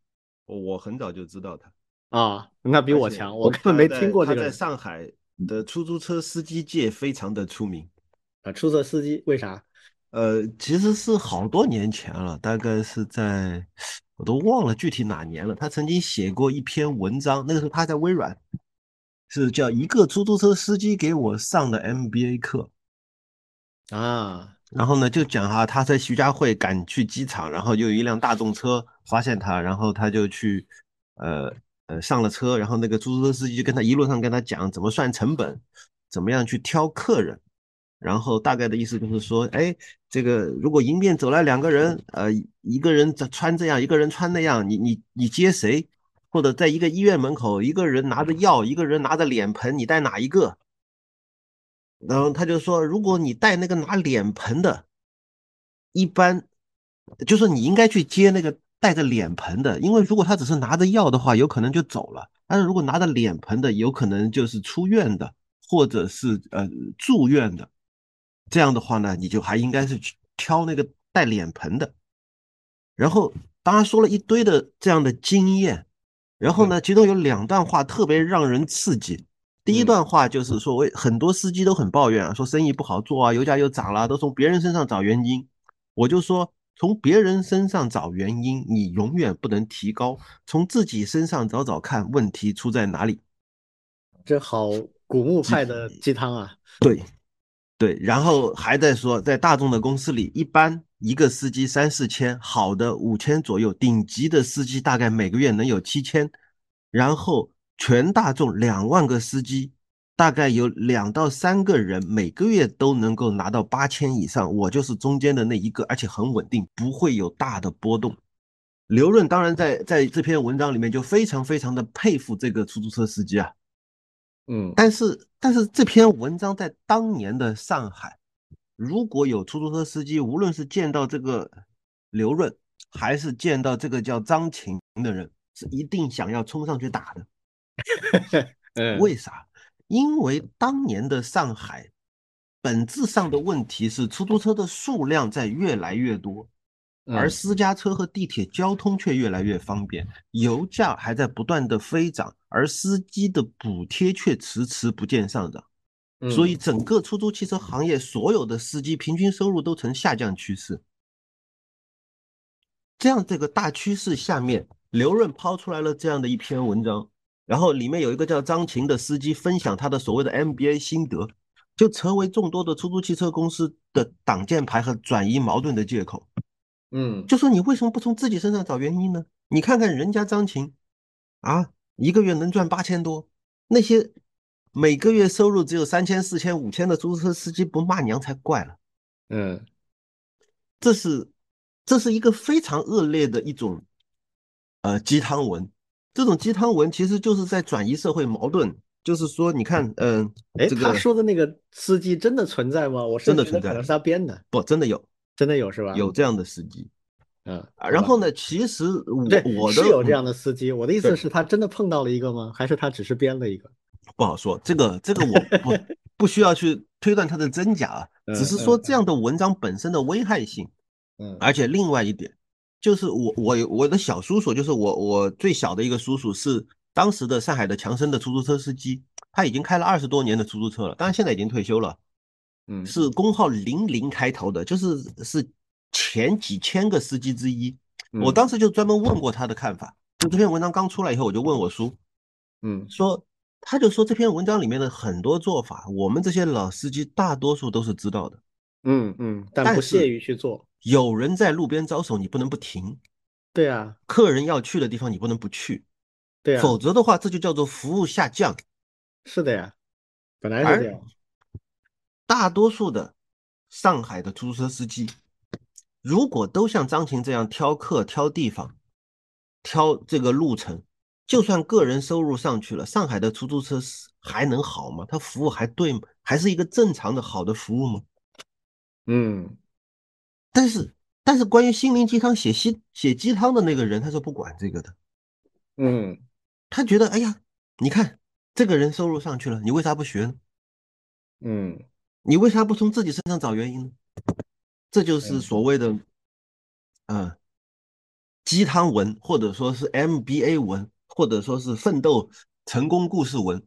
我很早就知道他啊，那比我强，我根本没听过这个。他在上海的出租车司机界非常的出名啊，出租车司机为啥？呃，其实是好多年前了，大概是在。我都忘了具体哪年了。他曾经写过一篇文章，那个时候他在微软，是叫一个出租车司机给我上的 MBA 课啊。然后呢，就讲哈，他在徐家汇赶去机场，然后就有一辆大众车发现他，然后他就去呃呃上了车，然后那个出租车司机就跟他一路上跟他讲怎么算成本，怎么样去挑客人。然后大概的意思就是说，哎，这个如果迎面走来两个人，呃，一个人穿这样，一个人穿那样，你你你接谁？或者在一个医院门口，一个人拿着药，一个人拿着脸盆，你带哪一个？然后他就说，如果你带那个拿脸盆的，一般就说你应该去接那个带着脸盆的，因为如果他只是拿着药的话，有可能就走了；但是如果拿着脸盆的，有可能就是出院的，或者是呃住院的。这样的话呢，你就还应该是去挑那个带脸盆的，然后当然说了一堆的这样的经验，然后呢，其中有两段话特别让人刺激。第一段话就是说，我很多司机都很抱怨啊，说生意不好做啊，油价又涨了，都从别人身上找原因。我就说，从别人身上找原因，你永远不能提高，从自己身上找找看问题出在哪里。这好古墓派的鸡汤啊！对。对，然后还在说，在大众的公司里，一般一个司机三四千，好的五千左右，顶级的司机大概每个月能有七千，然后全大众两万个司机，大概有两到三个人每个月都能够拿到八千以上，我就是中间的那一个，而且很稳定，不会有大的波动。刘润当然在在这篇文章里面就非常非常的佩服这个出租车司机啊。嗯，但是但是这篇文章在当年的上海，如果有出租车司机，无论是见到这个刘润，还是见到这个叫张琴的人，是一定想要冲上去打的。为啥？因为当年的上海，本质上的问题是出租车的数量在越来越多。而私家车和地铁交通却越来越方便，油价还在不断的飞涨，而司机的补贴却迟迟不见上涨，所以整个出租汽车行业所有的司机平均收入都呈下降趋势。这样这个大趋势下面，刘润抛出来了这样的一篇文章，然后里面有一个叫张琴的司机分享他的所谓的 MBA 心得，就成为众多的出租汽车公司的挡箭牌和转移矛盾的借口。嗯，就说你为什么不从自己身上找原因呢？你看看人家张琴，啊，一个月能赚八千多，那些每个月收入只有三千、四千、五千的出租车司机不骂娘才怪了。嗯，这是这是一个非常恶劣的一种呃鸡汤文，这种鸡汤文其实就是在转移社会矛盾。就是说，你看，嗯，哎，他说的那个司机真的存在吗？我真的存在，可能是他编的，不，真的有。真的有是吧？有这样的司机，嗯啊，然后呢？其实我我是有这样的司机。我的意思是，他真的碰到了一个吗？还是他只是编了一个？不好说，这个这个我 不不需要去推断它的真假啊，只是说这样的文章本身的危害性。嗯，而且另外一点就是我我我的小叔叔，就是我我最小的一个叔叔是当时的上海的强生的出租车司机，他已经开了二十多年的出租车了，当然现在已经退休了。嗯，是工号零零开头的，就是是前几千个司机之一。我当时就专门问过他的看法，就这篇文章刚出来以后，我就问我叔，嗯，说他就说这篇文章里面的很多做法，我们这些老司机大多数都是知道的，嗯嗯，但不屑于去做。有人在路边招手，你不能不停。对啊，客人要去的地方，你不能不去。对啊，否则的话，这就叫做服务下降。是的呀，本来是这样。大多数的上海的出租车司机，如果都像张琴这样挑客、挑地方、挑这个路程，就算个人收入上去了，上海的出租车还能好吗？他服务还对吗？还是一个正常的好的服务吗？嗯，但是但是关于心灵鸡汤写鸡写鸡汤的那个人，他是不管这个的。嗯，他觉得，哎呀，你看这个人收入上去了，你为啥不学呢？嗯。你为啥不从自己身上找原因呢？这就是所谓的，嗯，鸡汤文，或者说是 MBA 文，或者说是奋斗成功故事文，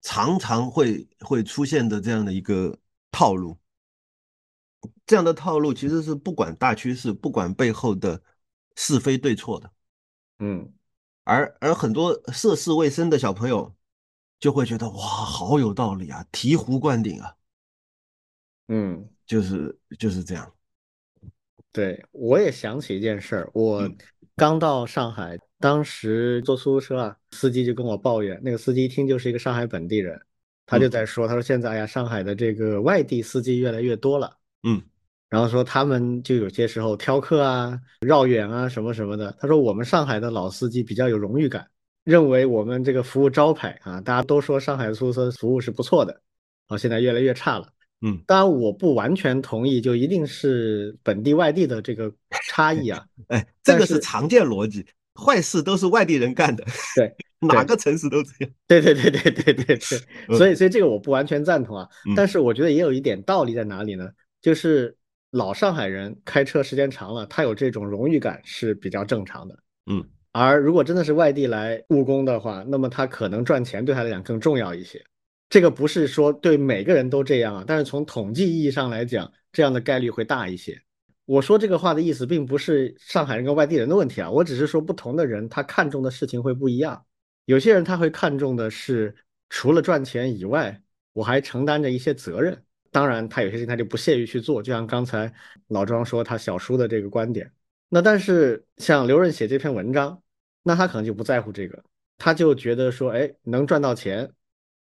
常常会会出现的这样的一个套路。这样的套路其实是不管大趋势，不管背后的是非对错的。嗯，而而很多涉世未深的小朋友就会觉得哇，好有道理啊，醍醐灌顶啊。嗯，就是就是这样。对，我也想起一件事儿，我刚到上海，当时坐出租车啊，司机就跟我抱怨，那个司机一听就是一个上海本地人，他就在说，他说现在哎呀，上海的这个外地司机越来越多了，嗯，然后说他们就有些时候挑客啊、绕远啊什么什么的。他说我们上海的老司机比较有荣誉感，认为我们这个服务招牌啊，大家都说上海出租车服务是不错的，啊，现在越来越差了。嗯，当然我不完全同意，就一定是本地外地的这个差异啊。哎，这个是常见逻辑，坏事都是外地人干的。对，哪个城市都这样。对对对对对对对。所以所以这个我不完全赞同啊。但是我觉得也有一点道理在哪里呢？就是老上海人开车时间长了，他有这种荣誉感是比较正常的。嗯。而如果真的是外地来务工的话，那么他可能赚钱对他来讲更重要一些。这个不是说对每个人都这样啊，但是从统计意义上来讲，这样的概率会大一些。我说这个话的意思，并不是上海人跟外地人的问题啊，我只是说不同的人他看重的事情会不一样。有些人他会看重的是除了赚钱以外，我还承担着一些责任。当然，他有些事情他就不屑于去做，就像刚才老庄说他小叔的这个观点。那但是像刘润写这篇文章，那他可能就不在乎这个，他就觉得说，哎，能赚到钱。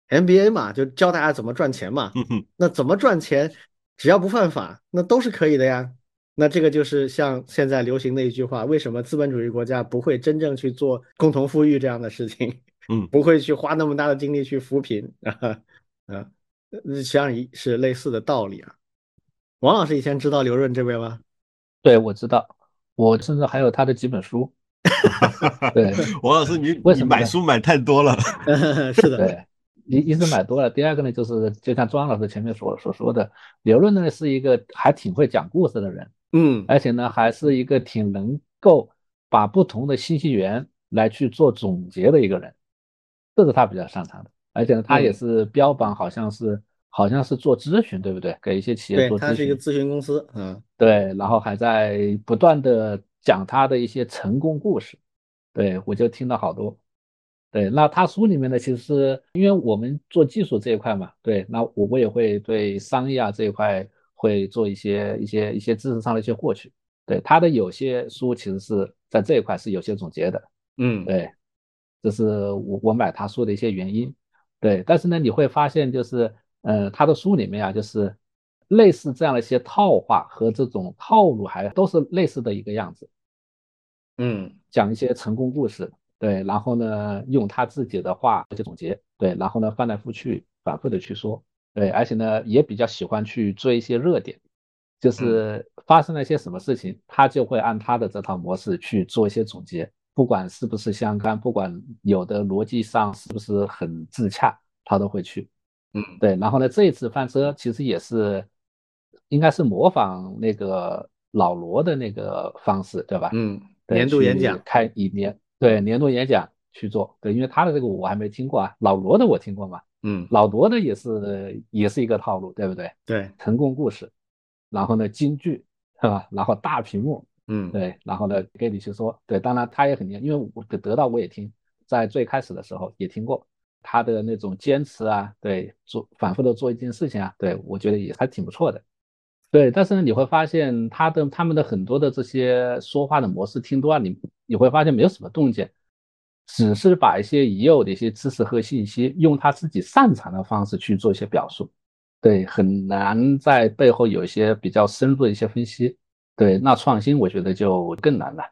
MBA 嘛，就教大家怎么赚钱嘛。那怎么赚钱，只要不犯法，那都是可以的呀。那这个就是像现在流行的一句话：为什么资本主义国家不会真正去做共同富裕这样的事情？嗯，不会去花那么大的精力去扶贫啊 啊，实际上是类似的道理啊。王老师以前知道刘润这位吗？对，我知道，我甚至还有他的几本书。对，王老师，你为什么买书买太多了。是的。对。一一是买多了，第二个呢，就是就像庄老师前面所所说的，刘润呢是一个还挺会讲故事的人，嗯，而且呢还是一个挺能够把不同的信息源来去做总结的一个人，这是他比较擅长的。而且呢，他也是标榜好像是好像是做咨询，对不对？给一些企业做咨询。他是一个咨询公司，嗯，对，然后还在不断的讲他的一些成功故事，对我就听了好多。对，那他书里面呢，其实因为我们做技术这一块嘛，对，那我我也会对商业啊这一块会做一些一些一些知识上的一些获取。对，他的有些书其实是在这一块是有些总结的，嗯，对，这是我我买他书的一些原因。对，但是呢，你会发现就是，呃，他的书里面啊，就是类似这样的一些套话和这种套路，还都是类似的一个样子。嗯，讲一些成功故事。对，然后呢，用他自己的话去总结，对，然后呢，翻来覆去，反复的去说，对，而且呢，也比较喜欢去追一些热点，就是发生了一些什么事情，他就会按他的这套模式去做一些总结，不管是不是相干，不管有的逻辑上是不是很自洽，他都会去。嗯，对。然后呢，这一次翻车其实也是应该是模仿那个老罗的那个方式，对吧？嗯，年度演讲开以年，对年度演讲去做。对，因为他的这个我还没听过啊，老罗的我听过嘛。嗯，老罗的也是也是一个套路，对不对？对，成功故事，然后呢，京剧是吧？然后大屏幕，嗯，对，然后呢，给你去说，对，当然他也很厉害，因为我得到我也听，在最开始的时候也听过他的那种坚持啊，对，做反复的做一件事情啊，对我觉得也还挺不错的，对，但是呢，你会发现他的他们的很多的这些说话的模式听多了，你你会发现没有什么动静。只是把一些已有的一些知识和信息，用他自己擅长的方式去做一些表述，对，很难在背后有一些比较深入的一些分析，对，那创新我觉得就更难了，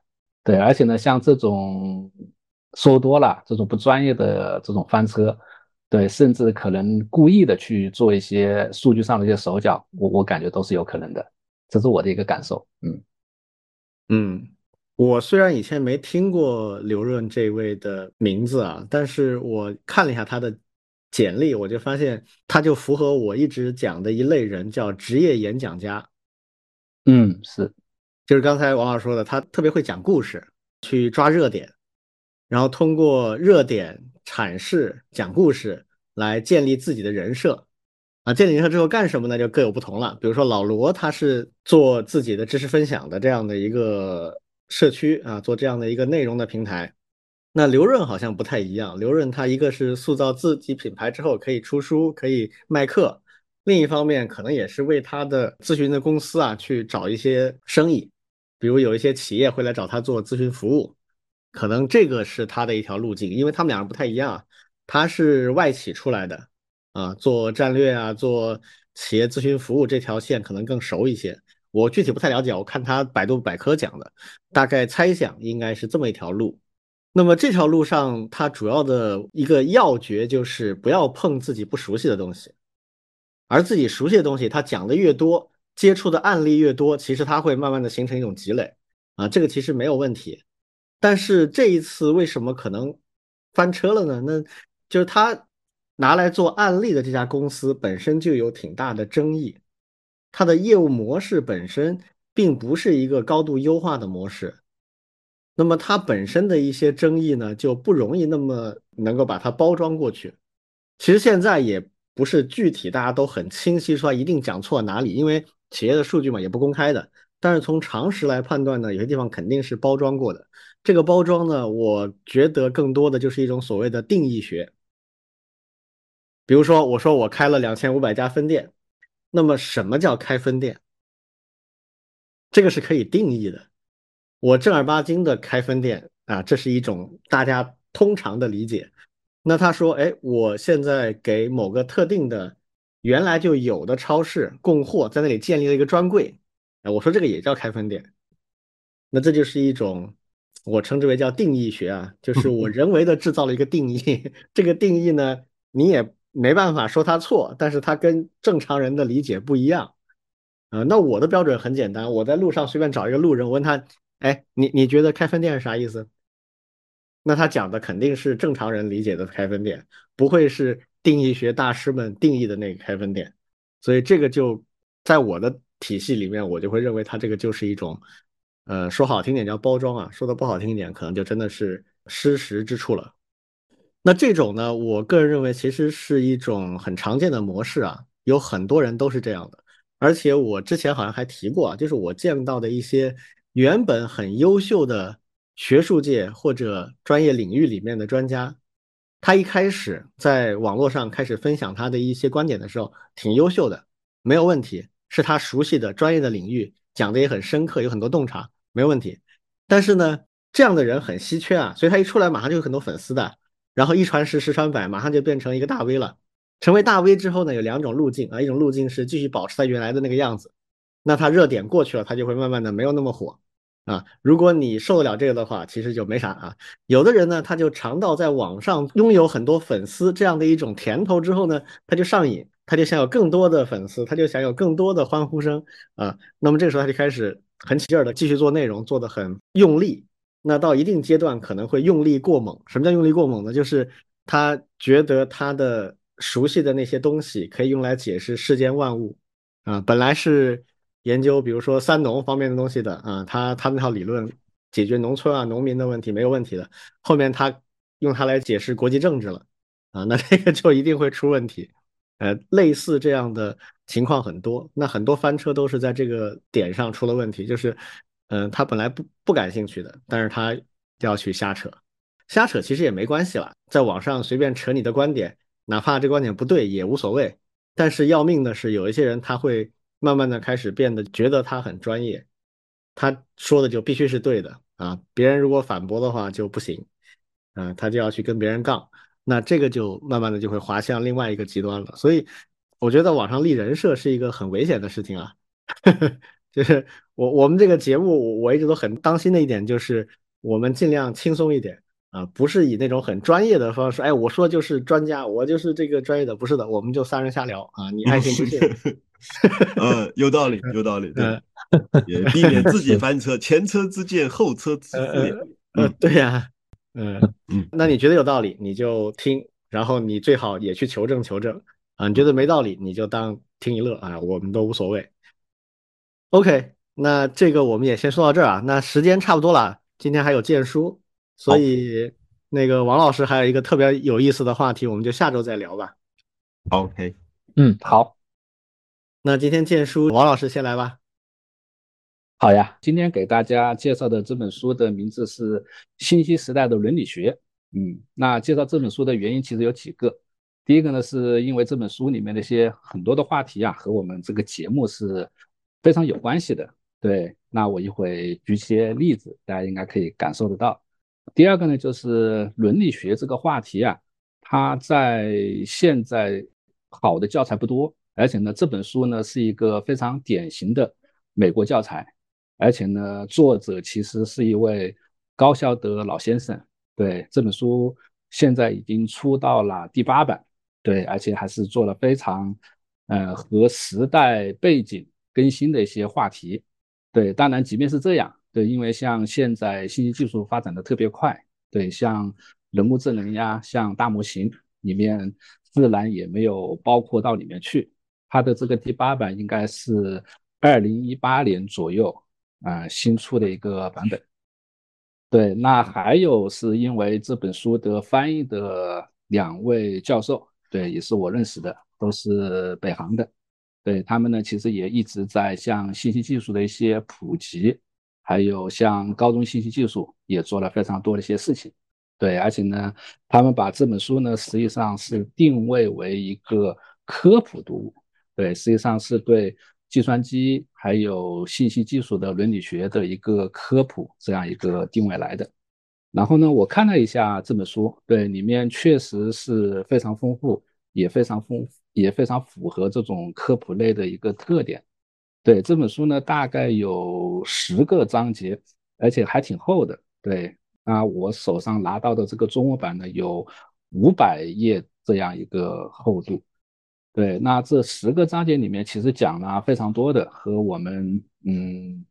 对，而且呢，像这种说多了，这种不专业的这种翻车，对，甚至可能故意的去做一些数据上的一些手脚，我我感觉都是有可能的，这是我的一个感受，嗯嗯。我虽然以前没听过刘润这位的名字啊，但是我看了一下他的简历，我就发现他就符合我一直讲的一类人，叫职业演讲家。嗯，是，就是刚才王老师说的，他特别会讲故事，去抓热点，然后通过热点阐释、讲故事来建立自己的人设。啊，建立人设之后干什么呢？就各有不同了。比如说老罗，他是做自己的知识分享的这样的一个。社区啊，做这样的一个内容的平台。那刘润好像不太一样。刘润他一个是塑造自己品牌之后可以出书、可以卖课，另一方面可能也是为他的咨询的公司啊去找一些生意，比如有一些企业会来找他做咨询服务，可能这个是他的一条路径。因为他们两人不太一样，他是外企出来的啊，做战略啊，做企业咨询服务这条线可能更熟一些。我具体不太了解，我看他百度百科讲的，大概猜想应该是这么一条路。那么这条路上，它主要的一个要诀就是不要碰自己不熟悉的东西，而自己熟悉的东西，他讲的越多，接触的案例越多，其实它会慢慢的形成一种积累啊，这个其实没有问题。但是这一次为什么可能翻车了呢？那就是他拿来做案例的这家公司本身就有挺大的争议。它的业务模式本身并不是一个高度优化的模式，那么它本身的一些争议呢，就不容易那么能够把它包装过去。其实现在也不是具体大家都很清晰说一定讲错哪里，因为企业的数据嘛也不公开的。但是从常识来判断呢，有些地方肯定是包装过的。这个包装呢，我觉得更多的就是一种所谓的定义学。比如说，我说我开了两千五百家分店。那么什么叫开分店？这个是可以定义的。我正儿八经的开分店啊，这是一种大家通常的理解。那他说，哎，我现在给某个特定的原来就有的超市供货，在那里建立了一个专柜。哎，我说这个也叫开分店。那这就是一种我称之为叫定义学啊，就是我人为的制造了一个定义。这个定义呢，你也。没办法说它错，但是它跟正常人的理解不一样，啊，那我的标准很简单，我在路上随便找一个路人，我问他，哎，你你觉得开分店是啥意思？那他讲的肯定是正常人理解的开分点，不会是定义学大师们定义的那个开分点，所以这个就在我的体系里面，我就会认为他这个就是一种，呃，说好听点叫包装啊，说的不好听一点，可能就真的是失实之处了。那这种呢，我个人认为其实是一种很常见的模式啊，有很多人都是这样的。而且我之前好像还提过啊，就是我见到的一些原本很优秀的学术界或者专业领域里面的专家，他一开始在网络上开始分享他的一些观点的时候，挺优秀的，没有问题，是他熟悉的专业的领域，讲的也很深刻，有很多洞察，没有问题。但是呢，这样的人很稀缺啊，所以他一出来马上就有很多粉丝的。然后一传十，十传百，马上就变成一个大 V 了。成为大 V 之后呢，有两种路径啊，一种路径是继续保持他原来的那个样子，那他热点过去了，他就会慢慢的没有那么火啊。如果你受得了这个的话，其实就没啥啊。有的人呢，他就尝到在网上拥有很多粉丝这样的一种甜头之后呢，他就上瘾，他就想有更多的粉丝，他就想有更多的欢呼声啊。那么这个时候他就开始很起劲儿的继续做内容，做的很用力。那到一定阶段可能会用力过猛。什么叫用力过猛呢？就是他觉得他的熟悉的那些东西可以用来解释世间万物啊。本来是研究比如说三农方面的东西的啊，他他那套理论解决农村啊农民的问题没有问题的，后面他用它来解释国际政治了啊，那这个就一定会出问题。呃，类似这样的情况很多，那很多翻车都是在这个点上出了问题，就是，嗯，他本来不不感兴趣的，但是他要去瞎扯，瞎扯其实也没关系了，在网上随便扯你的观点，哪怕这观点不对也无所谓。但是要命的是，有一些人他会慢慢的开始变得觉得他很专业，他说的就必须是对的啊，别人如果反驳的话就不行，啊，他就要去跟别人杠。那这个就慢慢的就会滑向另外一个极端了，所以我觉得网上立人设是一个很危险的事情啊。就是我我们这个节目，我一直都很当心的一点就是，我们尽量轻松一点啊，不是以那种很专业的方式。哎，我说就是专家，我就是这个专业的，不是的，我们就三人瞎聊啊，你爱信不信。呃，有道理，有道理，对，也避免自己 翻车，前车之鉴，后车之鉴。嗯，对呀。嗯嗯，那你觉得有道理，你就听，然后你最好也去求证求证啊。你觉得没道理，你就当听一乐啊，我们都无所谓。OK，那这个我们也先说到这儿啊。那时间差不多了，今天还有荐书，所以那个王老师还有一个特别有意思的话题，我们就下周再聊吧。OK，嗯，好，那今天荐书，王老师先来吧。好呀，今天给大家介绍的这本书的名字是《信息时代的伦理学》。嗯，那介绍这本书的原因其实有几个。第一个呢，是因为这本书里面的一些很多的话题啊，和我们这个节目是非常有关系的。对，那我一会举些例子，大家应该可以感受得到。第二个呢，就是伦理学这个话题啊，它在现在好的教材不多，而且呢，这本书呢是一个非常典型的美国教材。而且呢，作者其实是一位高肖德老先生。对这本书现在已经出到了第八版，对，而且还是做了非常，呃，和时代背景更新的一些话题。对，当然，即便是这样，对，因为像现在信息技术发展的特别快，对，像人工智能呀，像大模型里面自然也没有包括到里面去。它的这个第八版应该是二零一八年左右。啊，新出的一个版本。对，那还有是因为这本书的翻译的两位教授，对，也是我认识的，都是北航的。对他们呢，其实也一直在向信息技术的一些普及，还有像高中信息技术也做了非常多的一些事情。对，而且呢，他们把这本书呢，实际上是定位为一个科普读物。对，实际上是对。计算机还有信息技术的伦理学的一个科普，这样一个定位来的。然后呢，我看了一下这本书，对，里面确实是非常丰富，也非常丰，也非常符合这种科普类的一个特点。对这本书呢，大概有十个章节，而且还挺厚的。对，那我手上拿到的这个中文版呢，有五百页这样一个厚度。对，那这十个章节里面，其实讲了非常多的和我们嗯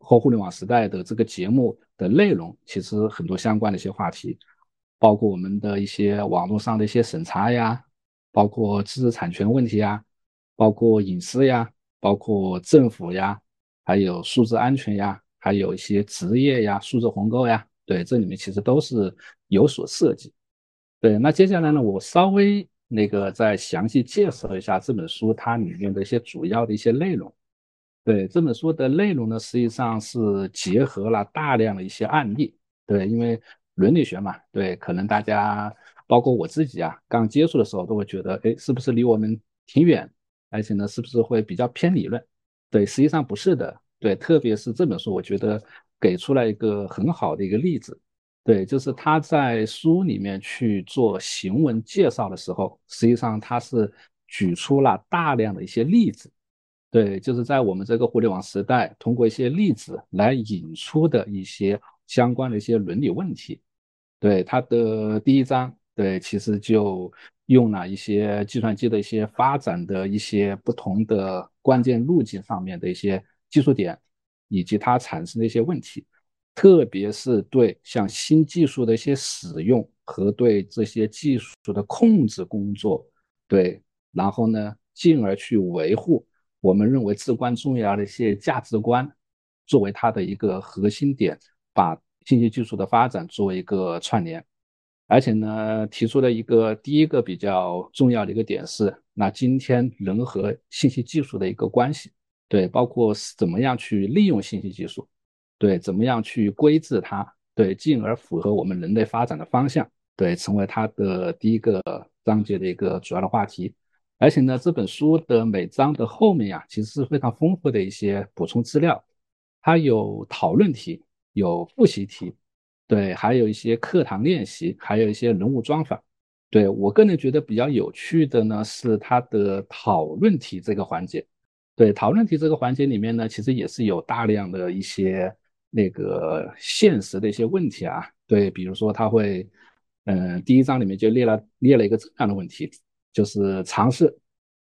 后互联网时代的这个节目的内容，其实很多相关的一些话题，包括我们的一些网络上的一些审查呀，包括知识产权问题呀，包括隐私呀，包括政府呀，还有数字安全呀，还有一些职业呀，数字鸿沟呀，对，这里面其实都是有所涉及。对，那接下来呢，我稍微。那个再详细介绍一下这本书它里面的一些主要的一些内容。对这本书的内容呢，实际上是结合了大量的一些案例。对，因为伦理学嘛，对，可能大家包括我自己啊，刚接触的时候都会觉得，哎，是不是离我们挺远？而且呢，是不是会比较偏理论？对，实际上不是的。对，特别是这本书，我觉得给出来一个很好的一个例子。对，就是他在书里面去做行文介绍的时候，实际上他是举出了大量的一些例子。对，就是在我们这个互联网时代，通过一些例子来引出的一些相关的一些伦理问题。对，他的第一章，对，其实就用了一些计算机的一些发展的一些不同的关键路径上面的一些技术点，以及它产生的一些问题。特别是对像新技术的一些使用和对这些技术的控制工作对，然后呢，进而去维护我们认为至关重要的一些价值观，作为它的一个核心点，把信息技术的发展作为一个串联。而且呢，提出了一个第一个比较重要的一个点是，那今天人和信息技术的一个关系，对，包括是怎么样去利用信息技术，对，怎么样去规制它，对，进而符合我们人类发展的方向，对，成为它的第一个章节的一个主要的话题。而且呢，这本书的每章的后面呀，其实是非常丰富的一些补充资料，它有讨论题，有复习题。对，还有一些课堂练习，还有一些人物专访。对我个人觉得比较有趣的呢，是它的讨论题这个环节。对，讨论题这个环节里面呢，其实也是有大量的一些那个现实的一些问题啊。对，比如说他会，嗯，第一章里面就列了列了一个这样的问题，就是尝试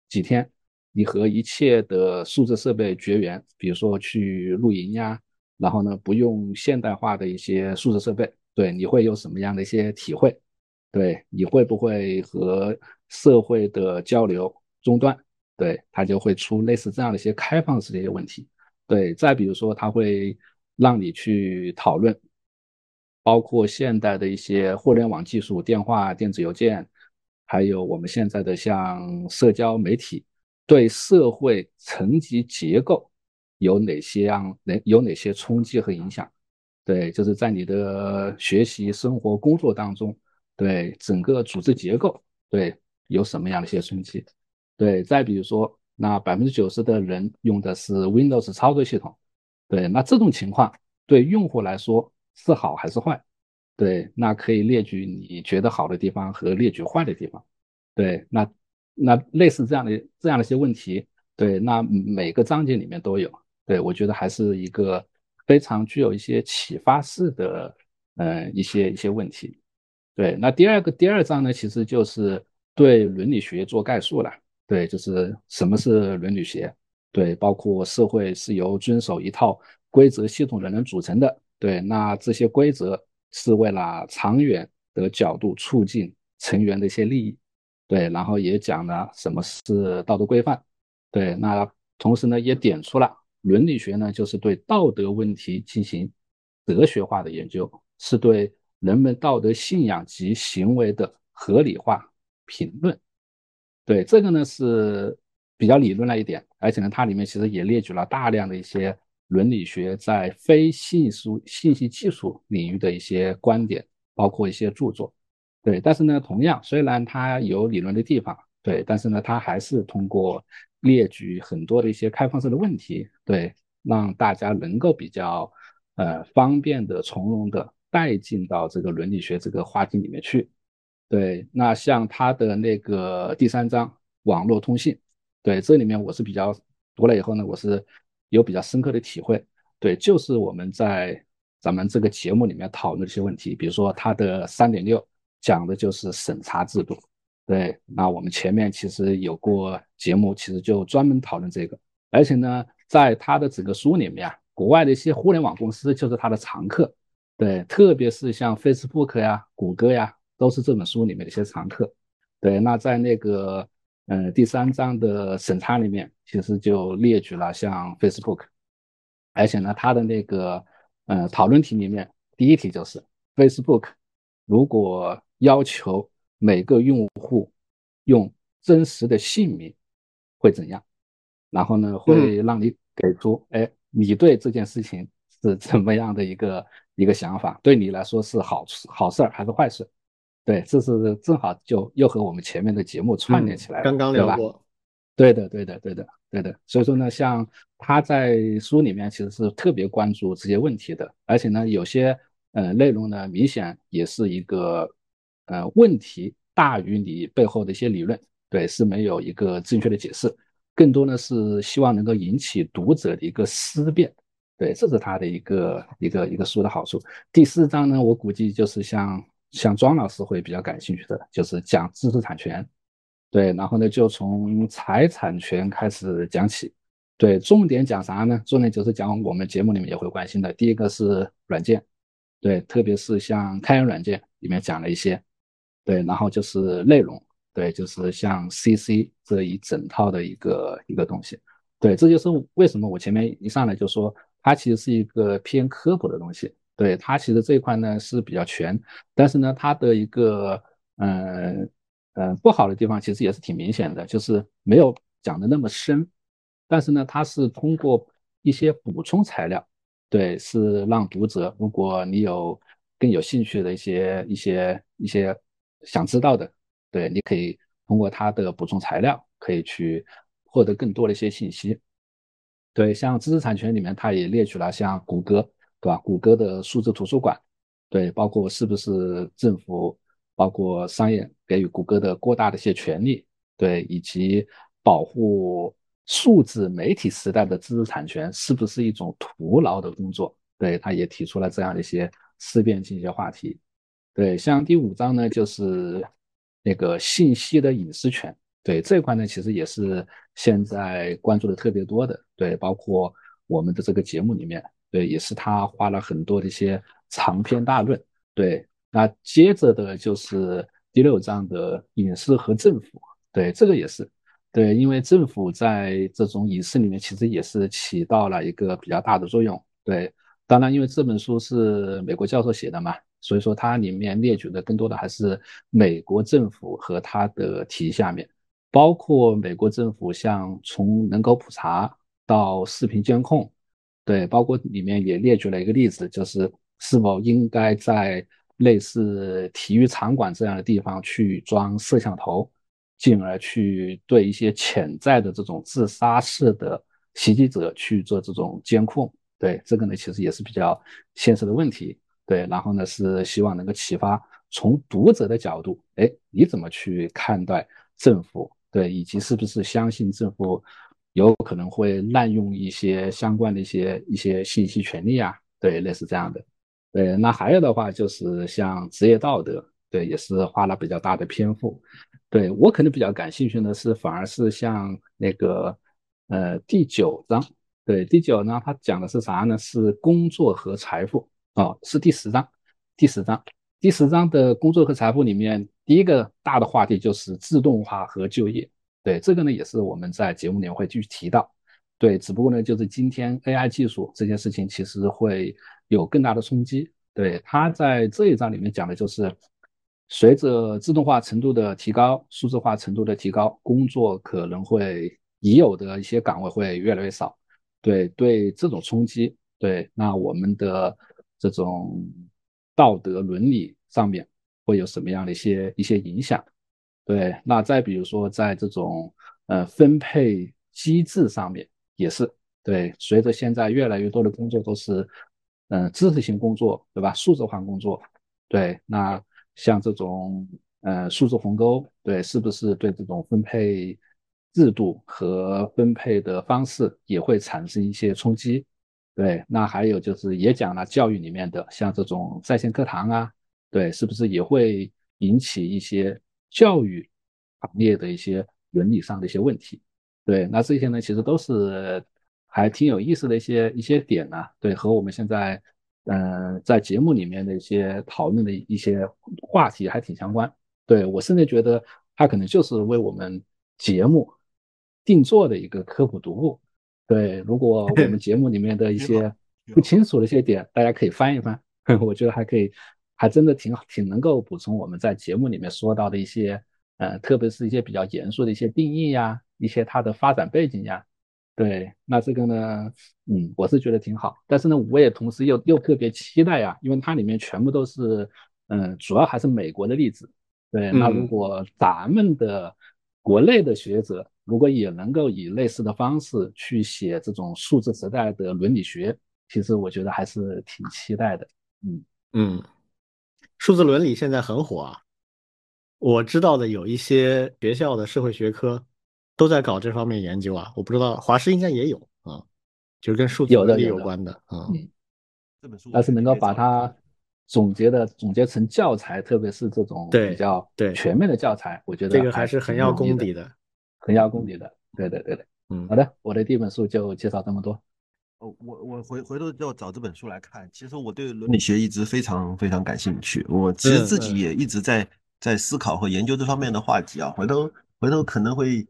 几天，你和一切的数字设备绝缘，比如说去露营呀。然后呢，不用现代化的一些数字设备，对，你会有什么样的一些体会？对，你会不会和社会的交流中断？对，它就会出类似这样的一些开放式的一些问题。对，再比如说，它会让你去讨论，包括现代的一些互联网技术、电话、电子邮件，还有我们现在的像社交媒体，对社会层级结构。有哪些样？有哪些冲击和影响？对，就是在你的学习、生活、工作当中，对整个组织结构，对有什么样的一些冲击？对，再比如说，那百分之九十的人用的是 Windows 操作系统，对，那这种情况对用户来说是好还是坏？对，那可以列举你觉得好的地方和列举坏的地方。对，那那类似这样的这样的一些问题，对，那每个章节里面都有。对，我觉得还是一个非常具有一些启发式的，嗯，一些一些问题。对，那第二个第二章呢，其实就是对伦理学做概述了。对，就是什么是伦理学？对，包括社会是由遵守一套规则系统的人组成的。对，那这些规则是为了长远的角度促进成员的一些利益。对，然后也讲了什么是道德规范。对，那同时呢，也点出了。伦理学呢，就是对道德问题进行哲学化的研究，是对人们道德信仰及行为的合理化评论。对这个呢是比较理论了一点，而且呢，它里面其实也列举了大量的一些伦理学在非信息信息技术领域的一些观点，包括一些著作。对，但是呢，同样虽然它有理论的地方，对，但是呢，它还是通过。列举很多的一些开放式的问题，对，让大家能够比较呃方便的、从容的带进到这个伦理学这个话题里面去。对，那像他的那个第三章网络通信，对，这里面我是比较读了以后呢，我是有比较深刻的体会。对，就是我们在咱们这个节目里面讨论的一些问题，比如说他的三点六讲的就是审查制度。对，那我们前面其实有过节目，其实就专门讨论这个，而且呢，在他的整个书里面啊，国外的一些互联网公司就是他的常客，对，特别是像 Facebook 呀、谷歌呀，都是这本书里面的一些常客。对，那在那个嗯第三章的审查里面，其实就列举了像 Facebook，而且呢，它的那个呃讨论题里面，第一题就是 Facebook 如果要求。每个用户用真实的姓名会怎样？然后呢，会让你给出，哎，你对这件事情是怎么样的一个一个想法？对你来说是好好事儿还是坏事？对，这是正好就又和我们前面的节目串联起来了，刚刚聊过。对的，对的，对的，对的。所以说呢，像他在书里面其实是特别关注这些问题的，而且呢，有些呃内容呢，明显也是一个。呃，问题大于你背后的一些理论，对，是没有一个正确的解释，更多呢是希望能够引起读者的一个思辨，对，这是他的一个一个一个书的好处。第四章呢，我估计就是像像庄老师会比较感兴趣的，就是讲知识产权，对，然后呢就从财产权开始讲起，对，重点讲啥呢？重点就是讲我们节目里面也会关心的，第一个是软件，对，特别是像开源软件里面讲了一些。对，然后就是内容，对，就是像 CC 这一整套的一个一个东西，对，这就是为什么我前面一上来就说它其实是一个偏科普的东西，对，它其实这一块呢是比较全，但是呢它的一个嗯嗯不好的地方其实也是挺明显的，就是没有讲的那么深，但是呢它是通过一些补充材料，对，是让读者如果你有更有兴趣的一些一些一些想知道的。对，你可以通过它的补充材料，可以去获得更多的一些信息。对，像知识产权里面，它也列举了像谷歌，对吧？谷歌的数字图书馆，对，包括是不是政府，包括商业给予谷歌的过大的一些权利，对，以及保护数字媒体时代的知识产权是不是一种徒劳的工作？对，他也提出了这样的一些思辨性一些话题。对，像第五章呢，就是。那个信息的隐私权，对这块呢，其实也是现在关注的特别多的，对，包括我们的这个节目里面，对，也是他花了很多的一些长篇大论，对。那接着的就是第六章的隐私和政府，对，这个也是，对，因为政府在这种隐私里面，其实也是起到了一个比较大的作用，对。当然，因为这本书是美国教授写的嘛。所以说，它里面列举的更多的还是美国政府和它的体系下面，包括美国政府像从人口普查到视频监控，对，包括里面也列举了一个例子，就是是否应该在类似体育场馆这样的地方去装摄像头，进而去对一些潜在的这种自杀式的袭击者去做这种监控。对，这个呢，其实也是比较现实的问题。对，然后呢是希望能够启发从读者的角度，哎，你怎么去看待政府？对，以及是不是相信政府有可能会滥用一些相关的一些一些信息权利啊？对，类似这样的。对，那还有的话就是像职业道德，对，也是花了比较大的篇幅。对我可能比较感兴趣的是，反而是像那个呃第九章，对，第九章它讲的是啥呢？是工作和财富。哦，是第十章，第十章，第十章的工作和财富里面，第一个大的话题就是自动化和就业。对，这个呢也是我们在节目里面会继续提到。对，只不过呢，就是今天 AI 技术这件事情其实会有更大的冲击。对，它在这一章里面讲的就是，随着自动化程度的提高，数字化程度的提高，工作可能会已有的一些岗位会越来越少。对，对这种冲击，对，那我们的。这种道德伦理上面会有什么样的一些一些影响？对，那再比如说在这种呃分配机制上面也是对，随着现在越来越多的工作都是嗯知识型工作，对吧？数字化工作，对，那像这种呃数字鸿沟，对，是不是对这种分配制度和分配的方式也会产生一些冲击？对，那还有就是也讲了教育里面的像这种在线课堂啊，对，是不是也会引起一些教育行业的一些伦理上的一些问题？对，那这些呢，其实都是还挺有意思的一些一些点呢。对，和我们现在嗯在节目里面的一些讨论的一些话题还挺相关。对我甚至觉得它可能就是为我们节目定做的一个科普读物。对，如果我们 节目里面的一些不清楚的一些点，大家可以翻一翻，我觉得还可以，还真的挺好，挺能够补充我们在节目里面说到的一些，呃，特别是一些比较严肃的一些定义呀，一些它的发展背景呀。对，那这个呢，嗯，我是觉得挺好，但是呢，我也同时又又特别期待呀，因为它里面全部都是，嗯，主要还是美国的例子。对，那如果咱们的国内的学者，如果也能够以类似的方式去写这种数字时代的伦理学，其实我觉得还是挺期待的。嗯嗯，数字伦理现在很火啊，我知道的有一些学校的社会学科都在搞这方面研究啊。我不知道华师应该也有啊，就是跟数字伦理有关的啊。这本书，但是能够把它总结的总结成教材，特别是这种比较对全面的教材，我觉得这个还是很要功底的。很要功底的，对对对的，嗯，好的，我的第一本书就介绍这么多。哦，我我回回头要找这本书来看。其实我对伦理学一直非常非常感兴趣，我其实自己也一直在在思考和研究这方面的话题啊，回头回头可能会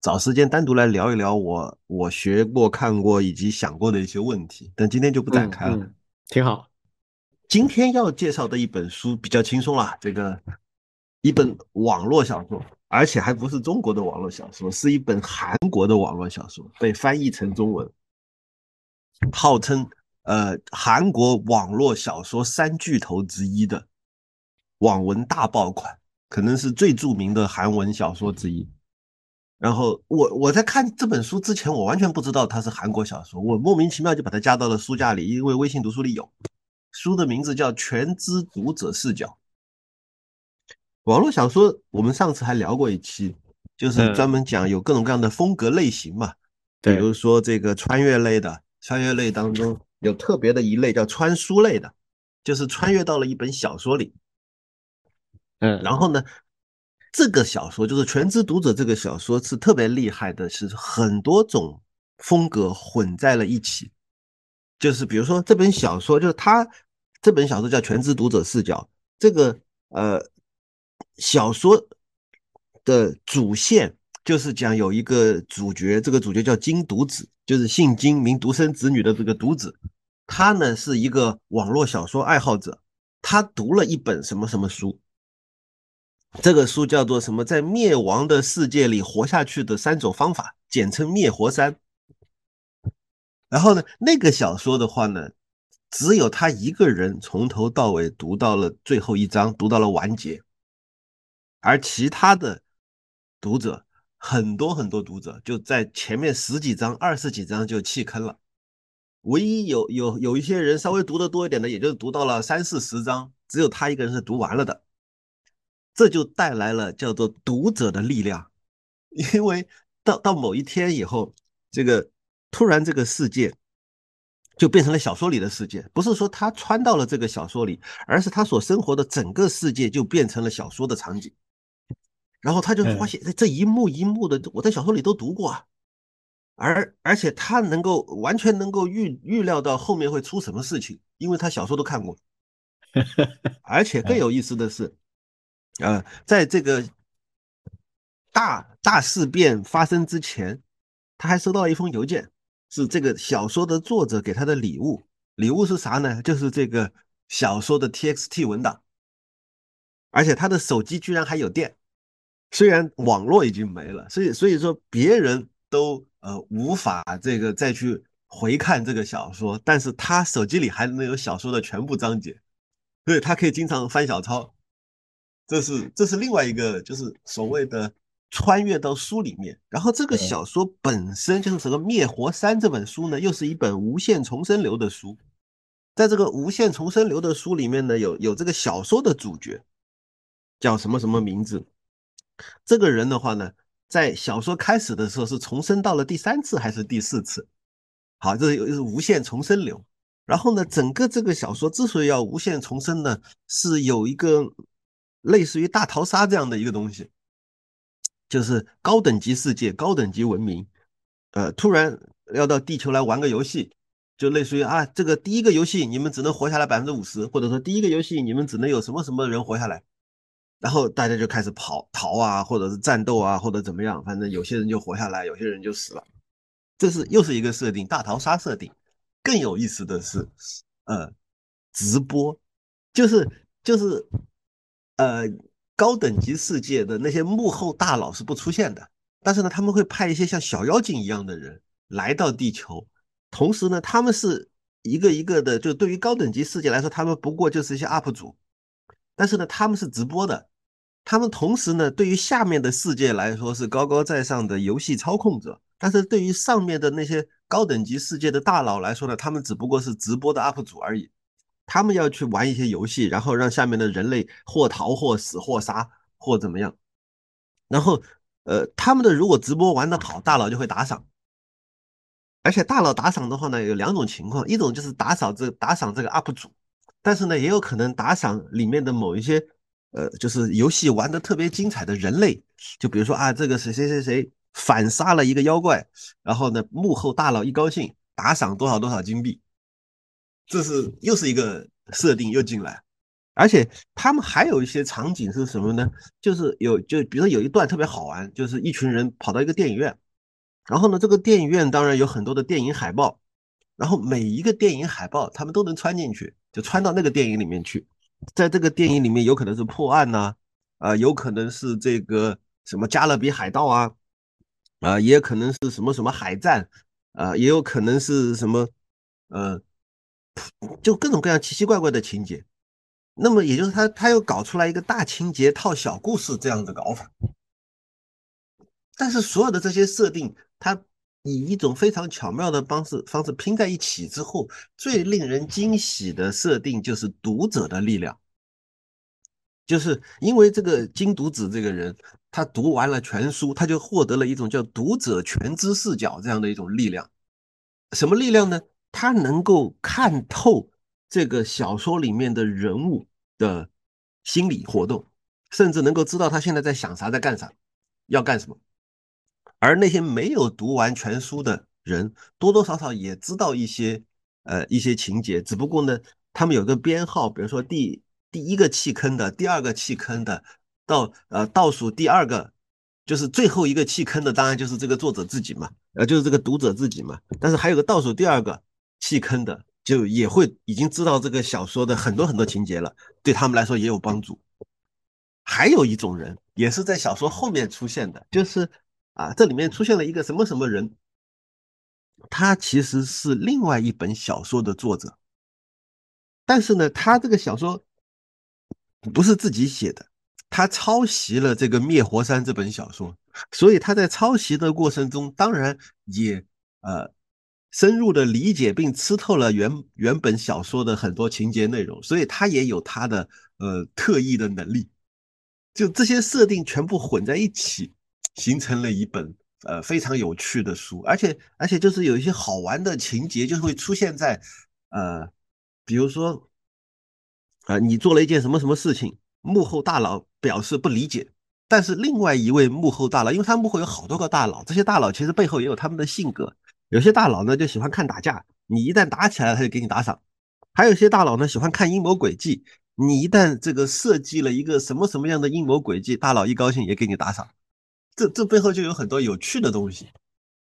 找时间单独来聊一聊我我学过、看过以及想过的一些问题，但今天就不展开了。嗯，挺好。今天要介绍的一本书比较轻松啦，这个一本网络小说，而且还不是中国的网络小说，是一本韩国的网络小说，被翻译成中文，号称呃韩国网络小说三巨头之一的网文大爆款，可能是最著名的韩文小说之一。然后我我在看这本书之前，我完全不知道它是韩国小说，我莫名其妙就把它加到了书架里，因为微信读书里有。书的名字叫《全知读者视角》。网络小说，我们上次还聊过一期，就是专门讲有各种各样的风格类型嘛。比如说这个穿越类的，穿越类当中有特别的一类叫穿书类的，就是穿越到了一本小说里。嗯，然后呢，这个小说就是《全知读者》这个小说是特别厉害的，是很多种风格混在了一起。就是比如说这本小说，就是它这本小说叫《全知读者视角》。这个呃小说的主线就是讲有一个主角，这个主角叫金独子，就是姓金名独生子女的这个独子。他呢是一个网络小说爱好者，他读了一本什么什么书，这个书叫做什么？在灭亡的世界里活下去的三种方法，简称灭活三。然后呢，那个小说的话呢，只有他一个人从头到尾读到了最后一章，读到了完结，而其他的读者很多很多读者就在前面十几章、二十几章就弃坑了，唯一有有有一些人稍微读的多一点的，也就是读到了三四十章，只有他一个人是读完了的，这就带来了叫做读者的力量，因为到到某一天以后，这个。突然，这个世界就变成了小说里的世界。不是说他穿到了这个小说里，而是他所生活的整个世界就变成了小说的场景。然后他就发现，这一幕一幕的，我在小说里都读过啊。而而且他能够完全能够预预料到后面会出什么事情，因为他小说都看过。而且更有意思的是，呃，在这个大大事变发生之前，他还收到了一封邮件。是这个小说的作者给他的礼物，礼物是啥呢？就是这个小说的 TXT 文档，而且他的手机居然还有电，虽然网络已经没了，所以所以说别人都呃无法这个再去回看这个小说，但是他手机里还能有小说的全部章节，所以他可以经常翻小抄，这是这是另外一个就是所谓的。穿越到书里面，然后这个小说本身就是这个《灭活三》这本书呢，又是一本无限重生流的书。在这个无限重生流的书里面呢，有有这个小说的主角叫什么什么名字？这个人的话呢，在小说开始的时候是重生到了第三次还是第四次？好，这又是无限重生流。然后呢，整个这个小说之所以要无限重生呢，是有一个类似于大逃杀这样的一个东西。就是高等级世界、高等级文明，呃，突然要到地球来玩个游戏，就类似于啊，这个第一个游戏你们只能活下来百分之五十，或者说第一个游戏你们只能有什么什么人活下来，然后大家就开始跑逃啊，或者是战斗啊，或者怎么样，反正有些人就活下来，有些人就死了。这是又是一个设定，大逃杀设定。更有意思的是，呃，直播，就是就是呃。高等级世界的那些幕后大佬是不出现的，但是呢，他们会派一些像小妖精一样的人来到地球，同时呢，他们是一个一个的，就对于高等级世界来说，他们不过就是一些 UP 主，但是呢，他们是直播的，他们同时呢，对于下面的世界来说是高高在上的游戏操控者，但是对于上面的那些高等级世界的大佬来说呢，他们只不过是直播的 UP 主而已。他们要去玩一些游戏，然后让下面的人类或逃或死或杀或怎么样，然后呃，他们的如果直播玩得好，大佬就会打赏，而且大佬打赏的话呢，有两种情况，一种就是打赏这打赏这个 UP 主，但是呢，也有可能打赏里面的某一些呃，就是游戏玩得特别精彩的人类，就比如说啊，这个谁谁谁谁反杀了一个妖怪，然后呢，幕后大佬一高兴，打赏多少多少金币。这是又是一个设定又进来，而且他们还有一些场景是什么呢？就是有就比如说有一段特别好玩，就是一群人跑到一个电影院，然后呢，这个电影院当然有很多的电影海报，然后每一个电影海报他们都能穿进去，就穿到那个电影里面去，在这个电影里面有可能是破案呐，啊，有可能是这个什么加勒比海盗啊，啊，也可能是什么什么海战，啊，也有可能是什么，呃。就各种各样奇奇怪怪的情节，那么也就是他他又搞出来一个大情节套小故事这样的搞法，但是所有的这些设定，他以一种非常巧妙的方式方式拼在一起之后，最令人惊喜的设定就是读者的力量，就是因为这个金独子这个人，他读完了全书，他就获得了一种叫读者全知视角这样的一种力量，什么力量呢？他能够看透这个小说里面的人物的心理活动，甚至能够知道他现在在想啥，在干啥，要干什么。而那些没有读完全书的人，多多少少也知道一些呃一些情节，只不过呢，他们有个编号，比如说第第一个弃坑的，第二个弃坑的，到呃倒数第二个，就是最后一个弃坑的，当然就是这个作者自己嘛，呃就是这个读者自己嘛。但是还有个倒数第二个。弃坑的就也会已经知道这个小说的很多很多情节了，对他们来说也有帮助。还有一种人也是在小说后面出现的，就是啊，这里面出现了一个什么什么人，他其实是另外一本小说的作者，但是呢，他这个小说不是自己写的，他抄袭了这个《灭活山》这本小说，所以他在抄袭的过程中，当然也呃。深入的理解并吃透了原原本小说的很多情节内容，所以他也有他的呃特异的能力。就这些设定全部混在一起，形成了一本呃非常有趣的书。而且而且就是有一些好玩的情节，就会出现在呃，比如说啊，你做了一件什么什么事情，幕后大佬表示不理解，但是另外一位幕后大佬，因为他幕后有好多个大佬，这些大佬其实背后也有他们的性格。有些大佬呢就喜欢看打架，你一旦打起来，他就给你打赏；还有些大佬呢喜欢看阴谋诡计，你一旦这个设计了一个什么什么样的阴谋诡计，大佬一高兴也给你打赏。这这背后就有很多有趣的东西，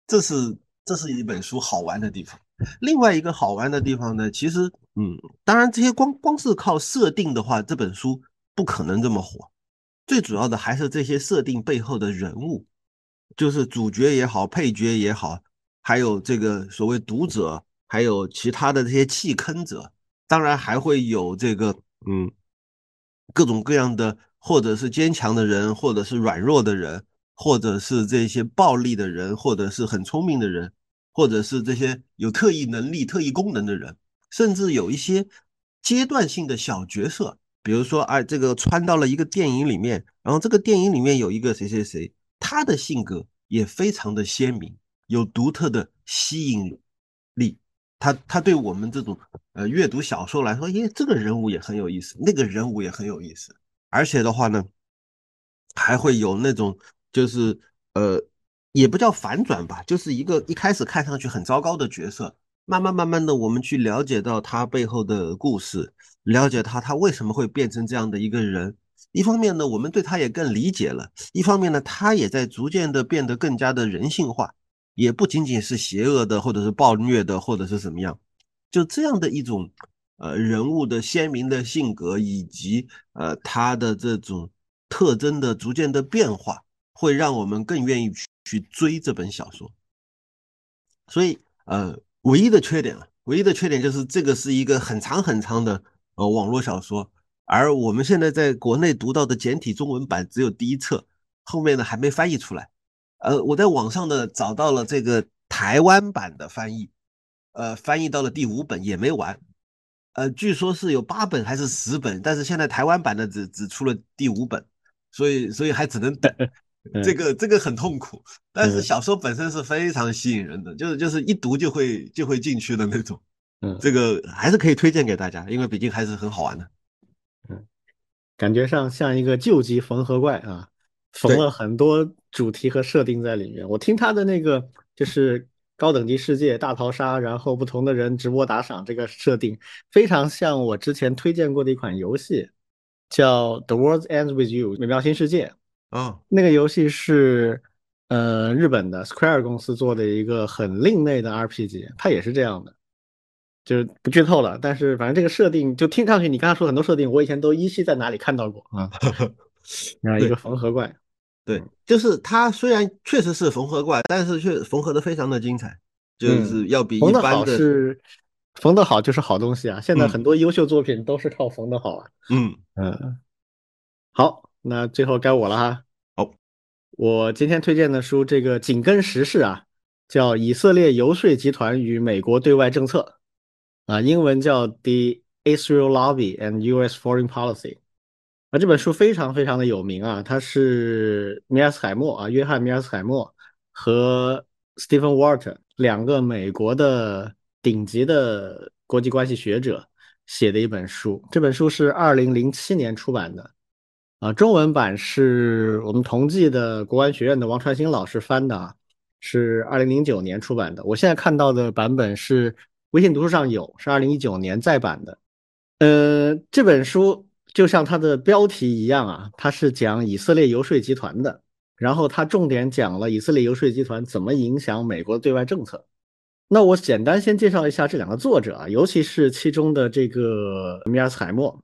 这是这是一本书好玩的地方。另外一个好玩的地方呢，其实嗯，当然这些光光是靠设定的话，这本书不可能这么火。最主要的还是这些设定背后的人物，就是主角也好，配角也好。还有这个所谓读者，还有其他的这些弃坑者，当然还会有这个嗯各种各样的，或者是坚强的人，或者是软弱的人，或者是这些暴力的人，或者是很聪明的人，或者是这些有特异能力、特异功能的人，甚至有一些阶段性的小角色，比如说哎，这个穿到了一个电影里面，然后这个电影里面有一个谁谁谁，他的性格也非常的鲜明。有独特的吸引力，他他对我们这种呃阅读小说来说，耶，这个人物也很有意思，那个人物也很有意思，而且的话呢，还会有那种就是呃，也不叫反转吧，就是一个一开始看上去很糟糕的角色，慢慢慢慢的我们去了解到他背后的故事，了解他他为什么会变成这样的一个人，一方面呢，我们对他也更理解了，一方面呢，他也在逐渐的变得更加的人性化。也不仅仅是邪恶的，或者是暴虐的，或者是什么样，就这样的一种呃人物的鲜明的性格，以及呃他的这种特征的逐渐的变化，会让我们更愿意去去追这本小说。所以呃，唯一的缺点啊，唯一的缺点就是这个是一个很长很长的呃网络小说，而我们现在在国内读到的简体中文版只有第一册，后面呢还没翻译出来。呃，我在网上呢找到了这个台湾版的翻译，呃，翻译到了第五本也没完，呃，据说是有八本还是十本，但是现在台湾版的只只出了第五本，所以所以还只能等，这个这个很痛苦，但是小说本身是非常吸引人的，就是就是一读就会就会进去的那种，嗯，这个还是可以推荐给大家，因为毕竟还是很好玩的，嗯，感觉上像一个救急缝合怪啊。缝了很多主题和设定在里面。我听他的那个就是高等级世界大逃杀，然后不同的人直播打赏，这个设定非常像我之前推荐过的一款游戏，叫《The World Ends with You》美妙新世界。哦，那个游戏是呃日本的 Square 公司做的一个很另类的 RPG，它也是这样的，就是不剧透了。但是反正这个设定就听上去，你刚才说很多设定，我以前都依稀在哪里看到过啊。啊，一个缝合怪，对，就是它虽然确实是缝合怪，但是却缝合的非常的精彩，就是要比一般的好是缝的好就是好东西啊。现在嗯很多优秀作品都是靠缝的好啊。嗯嗯，好，那最后该我了哈。好，我今天推荐的书，这个紧跟时事啊，叫《以色列游说集团与美国对外政策》，啊，英文叫《The Israel Lobby and U.S. Foreign Policy》。啊，这本书非常非常的有名啊，它是米尔斯海默啊，约翰米尔斯海默和 Stephen Walt 两个美国的顶级的国际关系学者写的一本书。这本书是二零零七年出版的，啊，中文版是我们同济的国安学院的王传兴老师翻的啊，是二零零九年出版的。我现在看到的版本是微信读书上有，是二零一九年再版的。呃，这本书就像它的标题一样啊，它是讲以色列游说集团的，然后它重点讲了以色列游说集团怎么影响美国对外政策。那我简单先介绍一下这两个作者啊，尤其是其中的这个米尔斯海默，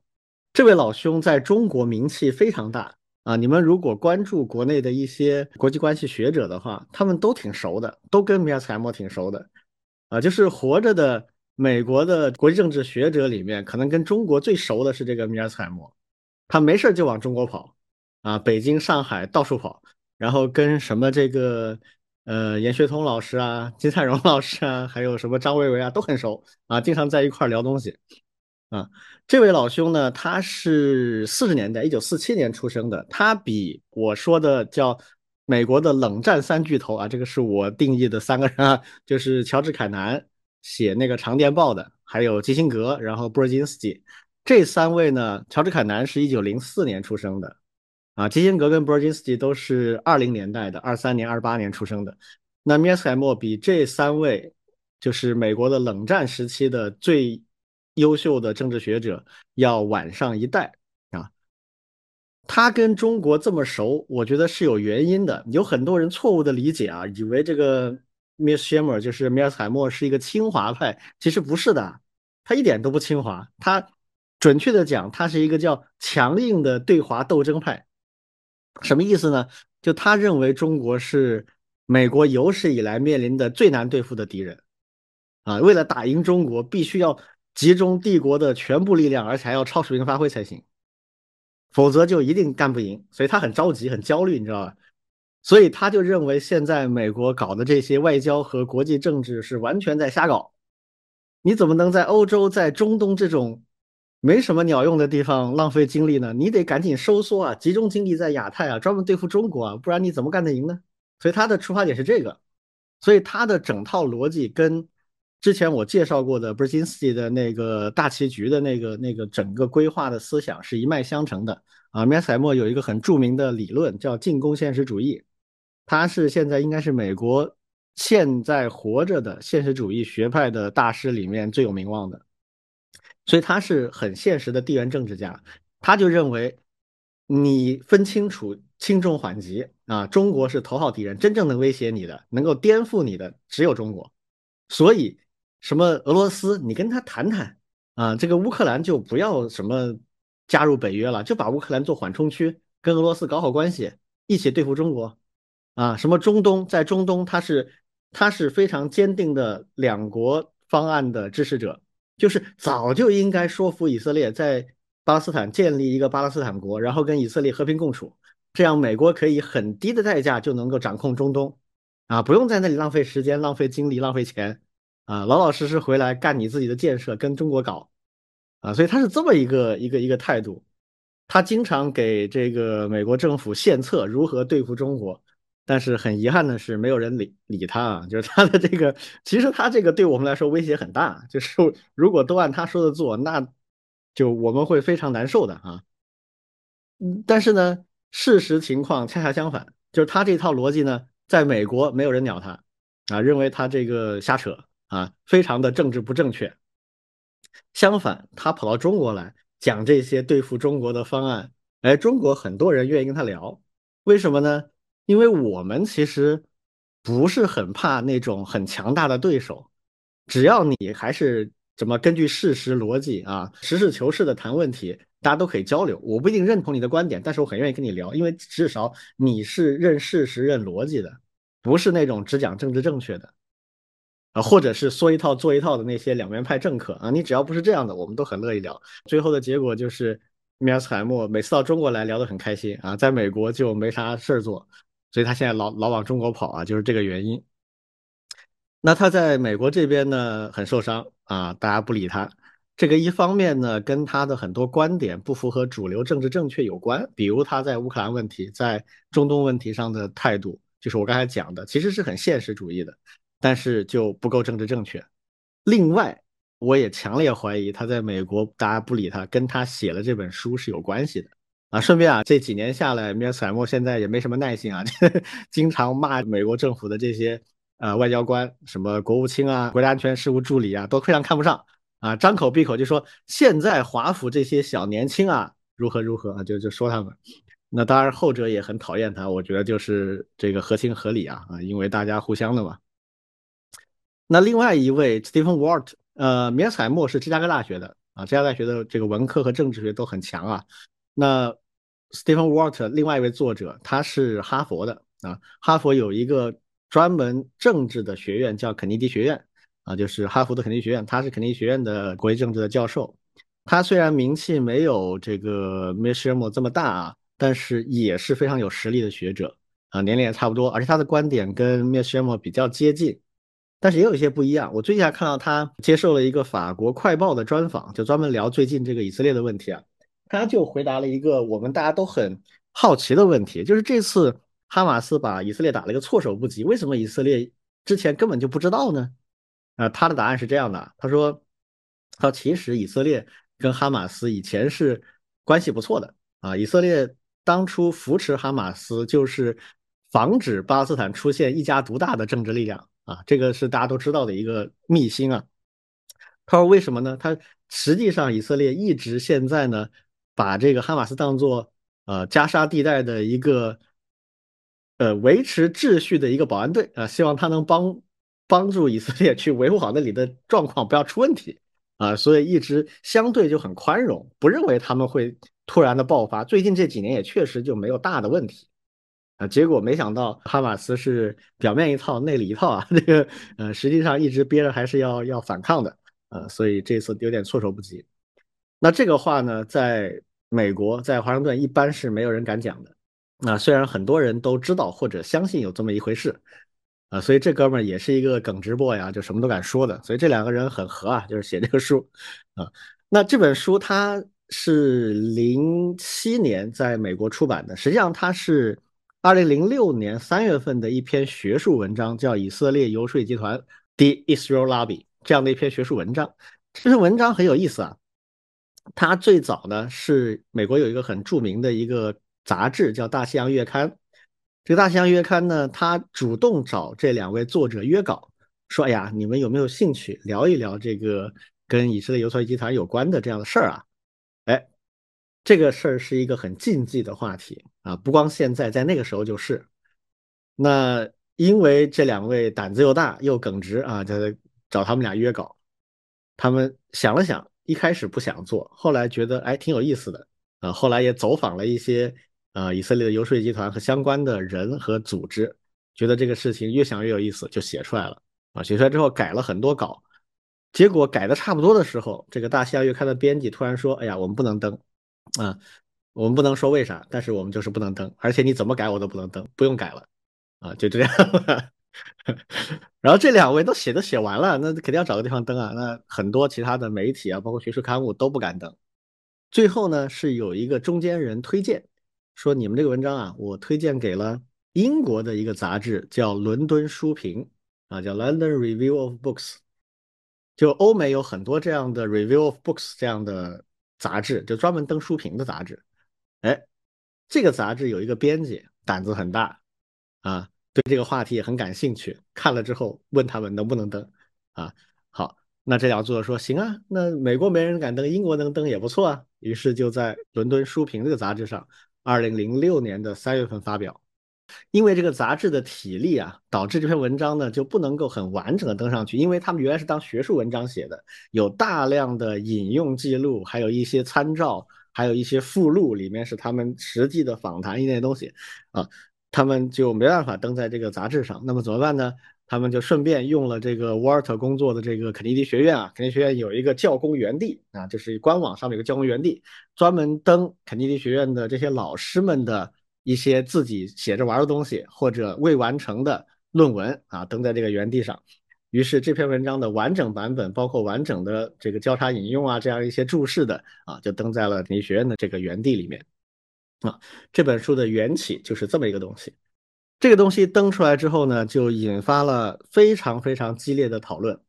这位老兄在中国名气非常大啊。你们如果关注国内的一些国际关系学者的话，他们都挺熟的，都跟米尔斯海默挺熟的啊。就是活着的美国的国际政治学者里面，可能跟中国最熟的是这个米尔斯海默，他没事就往中国跑啊，北京、上海到处跑，然后跟什么这个。呃，严学通老师啊，金灿荣老师啊，还有什么张维为啊，都很熟啊，经常在一块聊东西啊。这位老兄呢，他是四十年代，一九四七年出生的，他比我说的叫美国的冷战三巨头啊，这个是我定义的三个人啊，就是乔治凯南写那个长电报的，还有基辛格，然后布尔津斯基这三位呢，乔治凯南是一九零四年出生的。啊，基辛格跟布尔津斯基都是二零年代的，二三年、二八年出生的。那米尔斯海默比这三位就是美国的冷战时期的最优秀的政治学者要晚上一代啊。他跟中国这么熟，我觉得是有原因的。有很多人错误的理解啊，以为这个米尔斯海默就是米尔斯海默是一个清华派，其实不是的，他一点都不清华。他准确的讲，他是一个叫强硬的对华斗争派。什么意思呢？就他认为中国是美国有史以来面临的最难对付的敌人，啊，为了打赢中国，必须要集中帝国的全部力量，而且还要超水平发挥才行，否则就一定干不赢。所以他很着急，很焦虑，你知道吧？所以他就认为现在美国搞的这些外交和国际政治是完全在瞎搞。你怎么能在欧洲、在中东这种没什么鸟用的地方浪费精力呢？你得赶紧收缩啊，集中精力在亚太啊，专门对付中国啊，不然你怎么干得赢呢？所以他的出发点是这个，所以他的整套逻辑跟之前我介绍过的 b r z i n s k y 的那个大棋局的那个那个整个规划的思想是一脉相承的啊。米尔海默有一个很著名的理论叫进攻现实主义，他是现在应该是美国现在活着的现实主义学派的大师里面最有名望的。所以他是很现实的地缘政治家，他就认为你分清楚轻重缓急啊，中国是头号敌人，真正能威胁你的、能够颠覆你的只有中国。所以什么俄罗斯，你跟他谈谈啊，这个乌克兰就不要什么加入北约了，就把乌克兰做缓冲区，跟俄罗斯搞好关系，一起对付中国啊。什么中东，在中东他是他是非常坚定的两国方案的支持者。就是早就应该说服以色列在巴勒斯坦建立一个巴勒斯坦国，然后跟以色列和平共处，这样美国可以很低的代价就能够掌控中东，啊，不用在那里浪费时间、浪费精力、浪费钱，啊，老老实实回来干你自己的建设，跟中国搞，啊，所以他是这么一个一个一个态度，他经常给这个美国政府献策如何对付中国。但是很遗憾的是，没有人理理他啊。就是他的这个，其实他这个对我们来说威胁很大。就是如果都按他说的做，那就我们会非常难受的啊。嗯，但是呢，事实情况恰恰相反，就是他这套逻辑呢，在美国没有人鸟他啊，认为他这个瞎扯啊，非常的政治不正确。相反，他跑到中国来，讲这些对付中国的方案，哎，中国很多人愿意跟他聊，为什么呢？因为我们其实不是很怕那种很强大的对手，只要你还是怎么根据事实逻辑啊，实事求是的谈问题，大家都可以交流。我不一定认同你的观点，但是我很愿意跟你聊，因为至少你是认事实、认逻辑的，不是那种只讲政治正确的。啊，或者是说一套做一套的那些两面派政客啊，你只要不是这样的，我们都很乐意聊。最后的结果就是，米尔斯海默每次到中国来聊得很开心啊，在美国就没啥事儿做，所以他现在老老往中国跑啊，就是这个原因。那他在美国这边呢，很受伤啊，大家不理他。这个一方面呢，跟他的很多观点不符合主流政治正确有关，比如他在乌克兰问题、在中东问题上的态度，就是我刚才讲的，其实是很现实主义的。但是就不够政治正确。另外，我也强烈怀疑他在美国大家不理他，跟他写了这本书是有关系的啊。顺便啊，这几年下来，米尔斯海默现在也没什么耐心啊，经常骂美国政府的这些呃外交官，什么国务卿啊、国家安全事务助理啊，都非常看不上啊，张口闭口就说现在华府这些小年轻啊如何如何啊，就就说他们。那当然后者也很讨厌他，我觉得就是这个合情合理啊啊，因为大家互相的嘛。那另外一位 Stephen Walt，呃，米尔海默是芝加哥大学的啊，芝加哥大学的这个文科和政治学都很强啊。那 Stephen Walt 另外一位作者，他是哈佛的啊，哈佛有一个专门政治的学院叫肯尼迪学院啊，就是哈佛的肯尼迪学院，他是肯尼迪学院的国际政治的教授。他虽然名气没有这个 m i s h e l 这么大啊，但是也是非常有实力的学者啊，年龄也差不多，而且他的观点跟 m i s h e l 比较接近。但是也有一些不一样。我最近还看到他接受了一个法国快报的专访，就专门聊最近这个以色列的问题啊。他就回答了一个我们大家都很好奇的问题，就是这次哈马斯把以色列打了一个措手不及，为什么以色列之前根本就不知道呢？啊，他的答案是这样的，他说，他其实以色列跟哈马斯以前是关系不错的啊。以色列当初扶持哈马斯，就是防止巴勒斯坦出现一家独大的政治力量。啊，这个是大家都知道的一个秘辛啊。他说为什么呢？他实际上以色列一直现在呢，把这个哈马斯当做呃加沙地带的一个呃维持秩序的一个保安队啊，希望他能帮帮助以色列去维护好那里的状况，不要出问题啊。所以一直相对就很宽容，不认为他们会突然的爆发。最近这几年也确实就没有大的问题。啊，结果没想到哈马斯是表面一套，内里一套啊，这个呃，实际上一直憋着还是要要反抗的，呃，所以这次有点措手不及。那这个话呢，在美国，在华盛顿一般是没有人敢讲的。那虽然很多人都知道或者相信有这么一回事，啊，所以这哥们儿也是一个耿直 boy 啊，就什么都敢说的。所以这两个人很合啊，就是写这个书啊。那这本书它是零七年在美国出版的，实际上它是。二零零六年三月份的一篇学术文章，叫《以色列游说集团》（The Israel Lobby） 这样的一篇学术文章。这篇文章很有意思啊。它最早呢是美国有一个很著名的一个杂志叫《大西洋月刊》。这个《大西洋月刊》呢，它主动找这两位作者约稿，说：“哎呀，你们有没有兴趣聊一聊这个跟以色列游说集团有关的这样的事儿啊？”这个事儿是一个很禁忌的话题啊，不光现在，在那个时候就是。那因为这两位胆子又大又耿直啊，就找他们俩约稿。他们想了想，一开始不想做，后来觉得哎挺有意思的啊。后来也走访了一些啊以色列的游说集团和相关的人和组织，觉得这个事情越想越有意思，就写出来了啊。写出来之后改了很多稿，结果改的差不多的时候，这个大西洋月刊的编辑突然说：“哎呀，我们不能登。”啊，我们不能说为啥，但是我们就是不能登，而且你怎么改我都不能登，不用改了，啊，就这样。然后这两位都写都写完了，那肯定要找个地方登啊。那很多其他的媒体啊，包括学术刊物都不敢登。最后呢，是有一个中间人推荐，说你们这个文章啊，我推荐给了英国的一个杂志，叫《伦敦书评》啊，叫 London Review of Books。就欧美有很多这样的 Review of Books 这样的。杂志就专门登书评的杂志，哎，这个杂志有一个编辑胆子很大啊，对这个话题也很感兴趣。看了之后问他们能不能登啊？好，那这两作者说行啊，那美国没人敢登，英国能登也不错啊。于是就在伦敦书评这个杂志上，二零零六年的三月份发表。因为这个杂志的体力啊，导致这篇文章呢就不能够很完整的登上去，因为他们原来是当学术文章写的，有大量的引用记录，还有一些参照，还有一些附录，里面是他们实际的访谈一类东西啊，他们就没办法登在这个杂志上。那么怎么办呢？他们就顺便用了这个沃尔特工作的这个肯尼迪学院啊，肯尼迪学院有一个教工园地啊，就是官网上面有个教工园地，专门登肯尼迪学院的这些老师们的一些自己写着玩的东西或者未完成的论文啊，登在这个原地上。于是这篇文章的完整版本，包括完整的这个交叉引用啊，这样一些注释的啊，就登在了你学院的这个原地里面。啊，这本书的缘起就是这么一个东西。这个东西登出来之后呢，就引发了非常非常激烈的讨论，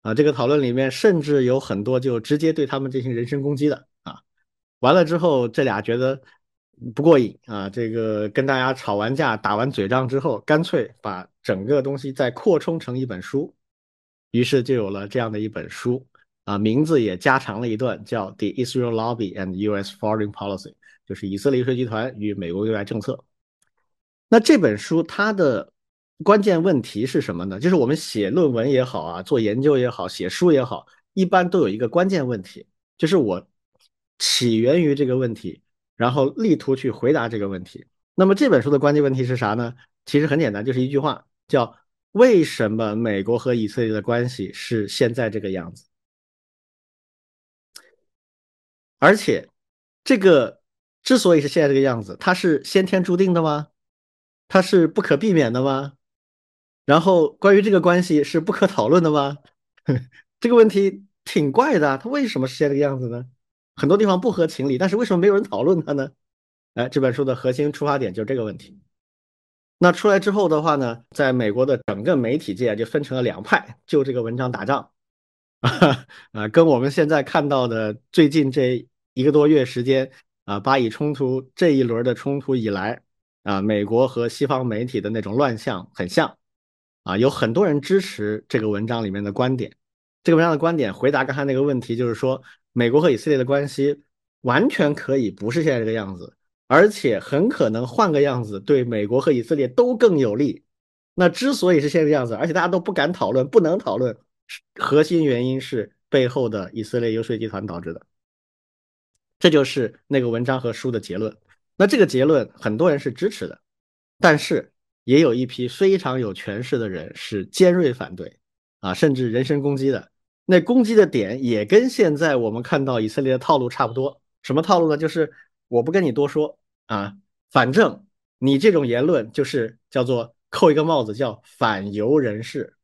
啊，这个讨论里面甚至有很多就直接对他们进行人身攻击的啊。完了之后，这俩觉得不过瘾啊，这个跟大家吵完架、打完嘴仗之后，干脆把整个东西再扩充成一本书，于是就有了这样的一本书啊，名字也加长了一段，叫《The Israel Lobby and U.S. Foreign Policy》，就是以色列游说集团与美国对外政策。那这本书它的关键问题是什么呢？就是我们写论文也好啊，做研究也好，写书也好，一般都有一个关键问题，就是我起源于这个问题，然后力图去回答这个问题。那么这本书的关键问题是啥呢？其实很简单，就是一句话，叫为什么美国和以色列的关系是现在这个样子？而且这个之所以是现在这个样子，它是先天注定的吗？它是不可避免的吗？然后关于这个关系是不可讨论的吗？这个问题挺怪的，它为什么是现在这个样子呢？很多地方不合情理，但是为什么没有人讨论它呢？哎，这本书的核心出发点就是这个问题。那出来之后的话呢，在美国的整个媒体界就分成了两派，就这个文章打仗 啊，跟我们现在看到的最近这一个多月时间啊，巴以冲突这一轮的冲突以来。啊，美国和西方媒体的那种乱象很像，啊，有很多人支持这个文章里面的观点。这个文章的观点回答刚才那个问题，就是说，美国和以色列的关系完全可以不是现在这个样子，而且很可能换个样子，对美国和以色列都更有利。那之所以是现在这样子，而且大家都不敢讨论、不能讨论，核心原因是背后的以色列游说集团导致的。这就是那个文章和书的结论。那这个结论很多人是支持的，但是也有一批非常有权势的人是尖锐反对，啊，甚至人身攻击的。那攻击的点也跟现在我们看到以色列的套路差不多。什么套路呢？就是我不跟你多说啊，反正你这种言论就是叫做扣一个帽子，叫反犹人士。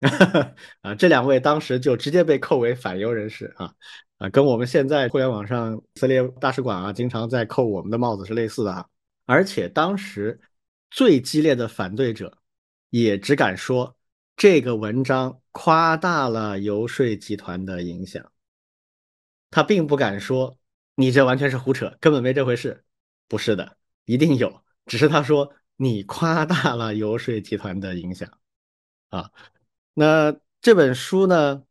啊，这两位当时就直接被扣为反犹人士啊。啊，跟我们现在互联网上以色列大使馆啊，经常在扣我们的帽子是类似的啊。而且当时最激烈的反对者也只敢说这个文章夸大了游说集团的影响，他并不敢说你这完全是胡扯，根本没这回事。不是的，一定有，只是他说你夸大了游说集团的影响啊。那这本书呢？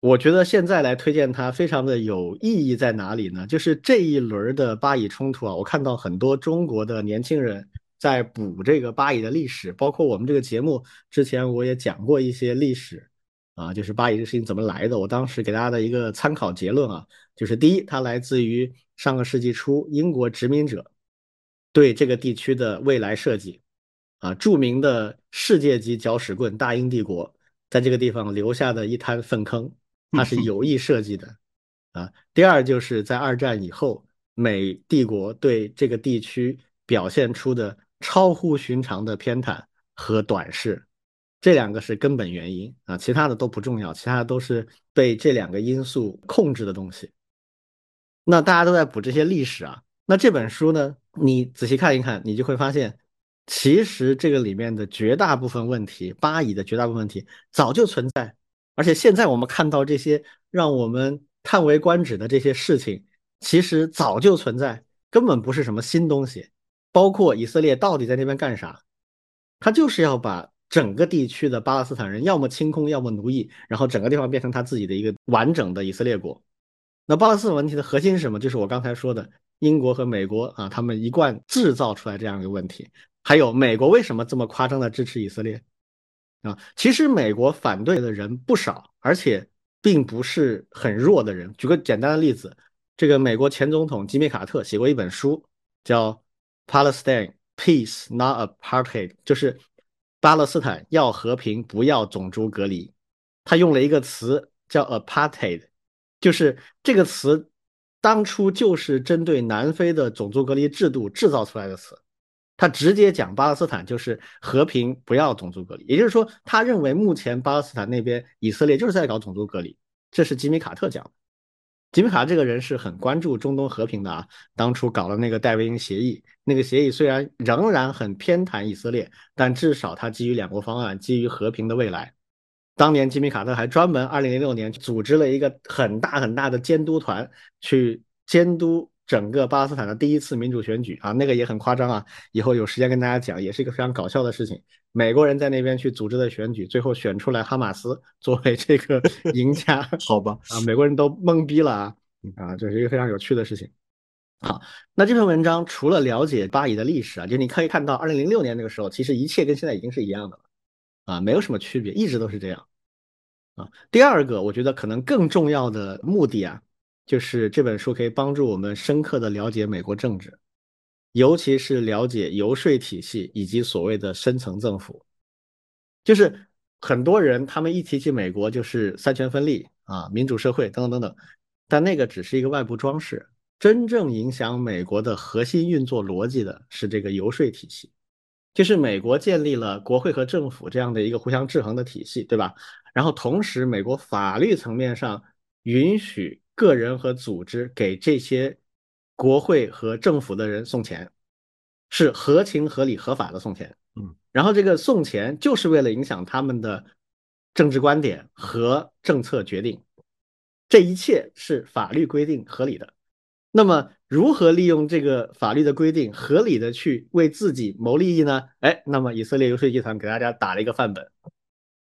我觉得现在来推荐它非常的有意义在哪里呢？就是这一轮的巴以冲突啊，我看到很多中国的年轻人在补这个巴以的历史，包括我们这个节目之前我也讲过一些历史啊，就是巴以这事情怎么来的。我当时给大家的一个参考结论啊，就是第一，它来自于上个世纪初英国殖民者对这个地区的未来设计啊，著名的世界级搅屎棍大英帝国在这个地方留下的一滩粪坑。它是有意设计的，啊，第二就是在二战以后，美帝国对这个地区表现出的超乎寻常的偏袒和短视，这两个是根本原因啊，其他的都不重要，其他的都是被这两个因素控制的东西。那大家都在补这些历史啊，那这本书呢，你仔细看一看，你就会发现，其实这个里面的绝大部分问题，巴以的绝大部分问题早就存在。而且现在我们看到这些让我们叹为观止的这些事情，其实早就存在，根本不是什么新东西。包括以色列到底在那边干啥？他就是要把整个地区的巴勒斯坦人要么清空，要么奴役，然后整个地方变成他自己的一个完整的以色列国。那巴勒斯坦问题的核心是什么？就是我刚才说的，英国和美国啊，他们一贯制造出来这样一个问题。还有美国为什么这么夸张的支持以色列啊？其实美国反对的人不少，而且并不是很弱的人。举个简单的例子，这个美国前总统吉米卡特写过一本书，叫《Palestine Peace Not Apartheid》，就是巴勒斯坦要和平，不要种族隔离。他用了一个词叫 “apartheid”。就是这个词，当初就是针对南非的种族隔离制度制造出来的词。他直接讲巴勒斯坦就是和平，不要种族隔离。也就是说，他认为目前巴勒斯坦那边以色列就是在搞种族隔离。这是吉米卡特讲的。吉米卡这个人是很关注中东和平的啊。当初搞了那个戴维营协议，那个协议虽然仍然很偏袒以色列，但至少它基于两国方案，基于和平的未来。当年吉米卡特还专门2006年组织了一个很大很大的监督团，去监督整个巴勒斯坦的第一次民主选举啊，那个也很夸张啊。以后有时间跟大家讲，也是一个非常搞笑的事情。美国人在那边去组织的选举，最后选出来哈马斯 作为这个赢家，好吧？啊，美国人都懵逼了啊！啊，这是一个非常有趣的事情。好，那这篇文章除了了解巴以的历史啊，就你可以看到二零零六年那个时候，其实一切跟现在已经是一样的了。啊，没有什么区别，一直都是这样。啊，第二个，我觉得可能更重要的目的啊，就是这本书可以帮助我们深刻的了解美国政治，尤其是了解游说体系以及所谓的深层政府。就是很多人他们一提起美国，就是三权分立啊，民主社会等等等等，但那个只是一个外部装饰，真正影响美国的核心运作逻辑的是这个游说体系。就是美国建立了国会和政府这样的一个互相制衡的体系，对吧？然后同时，美国法律层面上允许个人和组织给这些国会和政府的人送钱，是合情合理合法的送钱。嗯，然后这个送钱就是为了影响他们的政治观点和政策决定，这一切是法律规定合理的。那么，如何利用这个法律的规定，合理的去为自己谋利益呢？哎，那么以色列游说集团给大家打了一个范本，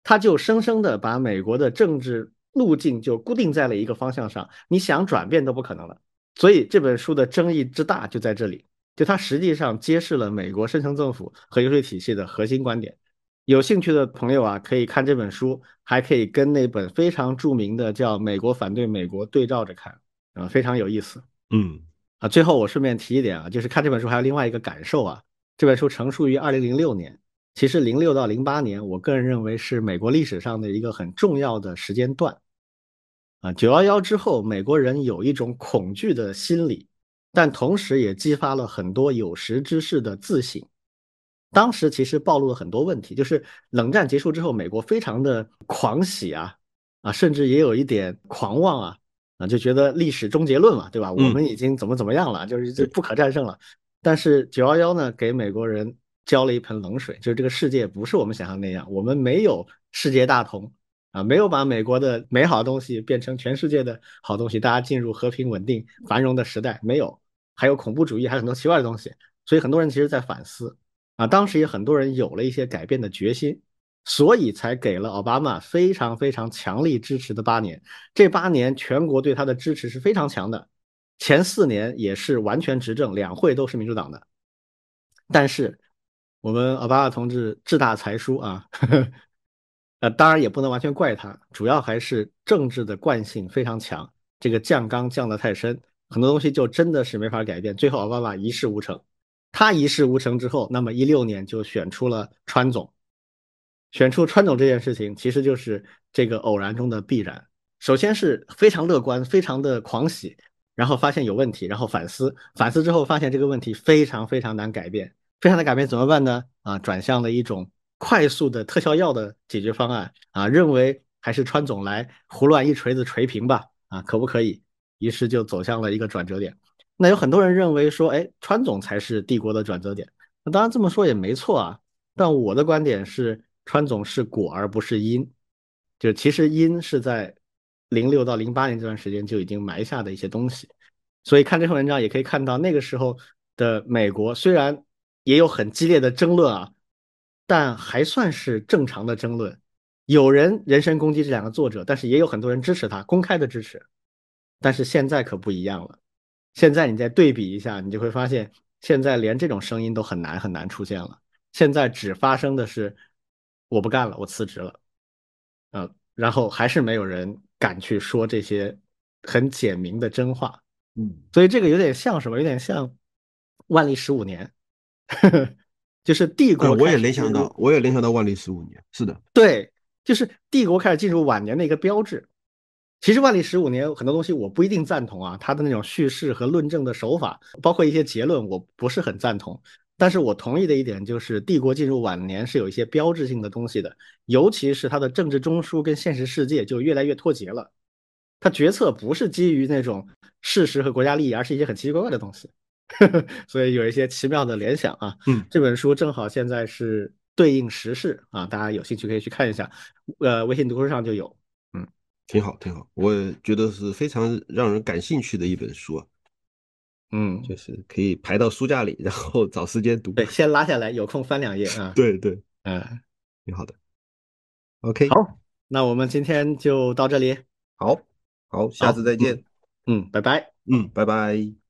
他就生生的把美国的政治路径就固定在了一个方向上，你想转变都不可能了。所以这本书的争议之大就在这里，就它实际上揭示了美国深层政府和游说体系的核心观点。有兴趣的朋友啊，可以看这本书，还可以跟那本非常著名的叫《美国反对美国》对照着看，啊，非常有意思。嗯啊，最后我顺便提一点啊，就是看这本书还有另外一个感受啊。这本书成书于二零零六年，其实零六到零八年，我个人认为是美国历史上的一个很重要的时间段。啊，九幺幺之后，美国人有一种恐惧的心理，但同时也激发了很多有识之士的自省。当时其实暴露了很多问题，就是冷战结束之后，美国非常的狂喜啊，啊，甚至也有一点狂妄啊。啊，就觉得历史终结论嘛，对吧？我们已经怎么怎么样了，就是这不可战胜了。但是九幺幺呢，给美国人浇了一盆冷水，就是这个世界不是我们想象那样，我们没有世界大同啊，没有把美国的美好东西变成全世界的好东西，大家进入和平、稳定、繁荣的时代，没有，还有恐怖主义，还有很多奇怪的东西。所以很多人其实在反思啊，当时也很多人有了一些改变的决心。所以才给了奥巴马非常非常强力支持的八年，这八年全国对他的支持是非常强的，前四年也是完全执政，两会都是民主党的。但是我们奥巴马同志志大才疏啊，呃，当然也不能完全怪他，主要还是政治的惯性非常强，这个降纲降得太深，很多东西就真的是没法改变。最后奥巴马一事无成，他一事无成之后，那么一六年就选出了川总。选出川总这件事情，其实就是这个偶然中的必然。首先是非常乐观，非常的狂喜，然后发现有问题，然后反思，反思之后发现这个问题非常非常难改变，非常难改变怎么办呢？啊，转向了一种快速的特效药的解决方案啊，认为还是川总来胡乱一锤子锤平吧，啊，可不可以？于是就走向了一个转折点。那有很多人认为说，哎，川总才是帝国的转折点。那当然这么说也没错啊，但我的观点是。川总是果而不是因，就其实因是在零六到零八年这段时间就已经埋下的一些东西，所以看这篇文章也可以看到那个时候的美国虽然也有很激烈的争论啊，但还算是正常的争论。有人人身攻击这两个作者，但是也有很多人支持他，公开的支持。但是现在可不一样了。现在你再对比一下，你就会发现，现在连这种声音都很难很难出现了。现在只发生的是，我不干了，我辞职了，嗯，然后还是没有人敢去说这些很简明的真话，嗯，所以这个有点像什么？有点像万历十五年，呵呵就是帝国。我也联想到，我也联想到万历十五年，是的，对，就是帝国开始进入晚年的一个标志。其实万历十五年很多东西我不一定赞同啊，他的那种叙事和论证的手法，包括一些结论，我不是很赞同。但是我同意的一点就是，帝国进入晚年是有一些标志性的东西的，尤其是他的政治中枢跟现实世界就越来越脱节了。他决策不是基于那种事实和国家利益，而是一些很奇奇怪怪的东西，所以有一些奇妙的联想啊。嗯，这本书正好现在是对应时事啊，大家有兴趣可以去看一下，呃，微信读书上就有。嗯挺好，挺好，我觉得是非常让人感兴趣的一本书啊。嗯，就是可以排到书架里，然后找时间读。对，先拉下来，有空翻两页啊。对对，嗯，挺好的。OK，好，那我们今天就到这里。好，好，下次再见。嗯，拜拜。嗯，拜拜。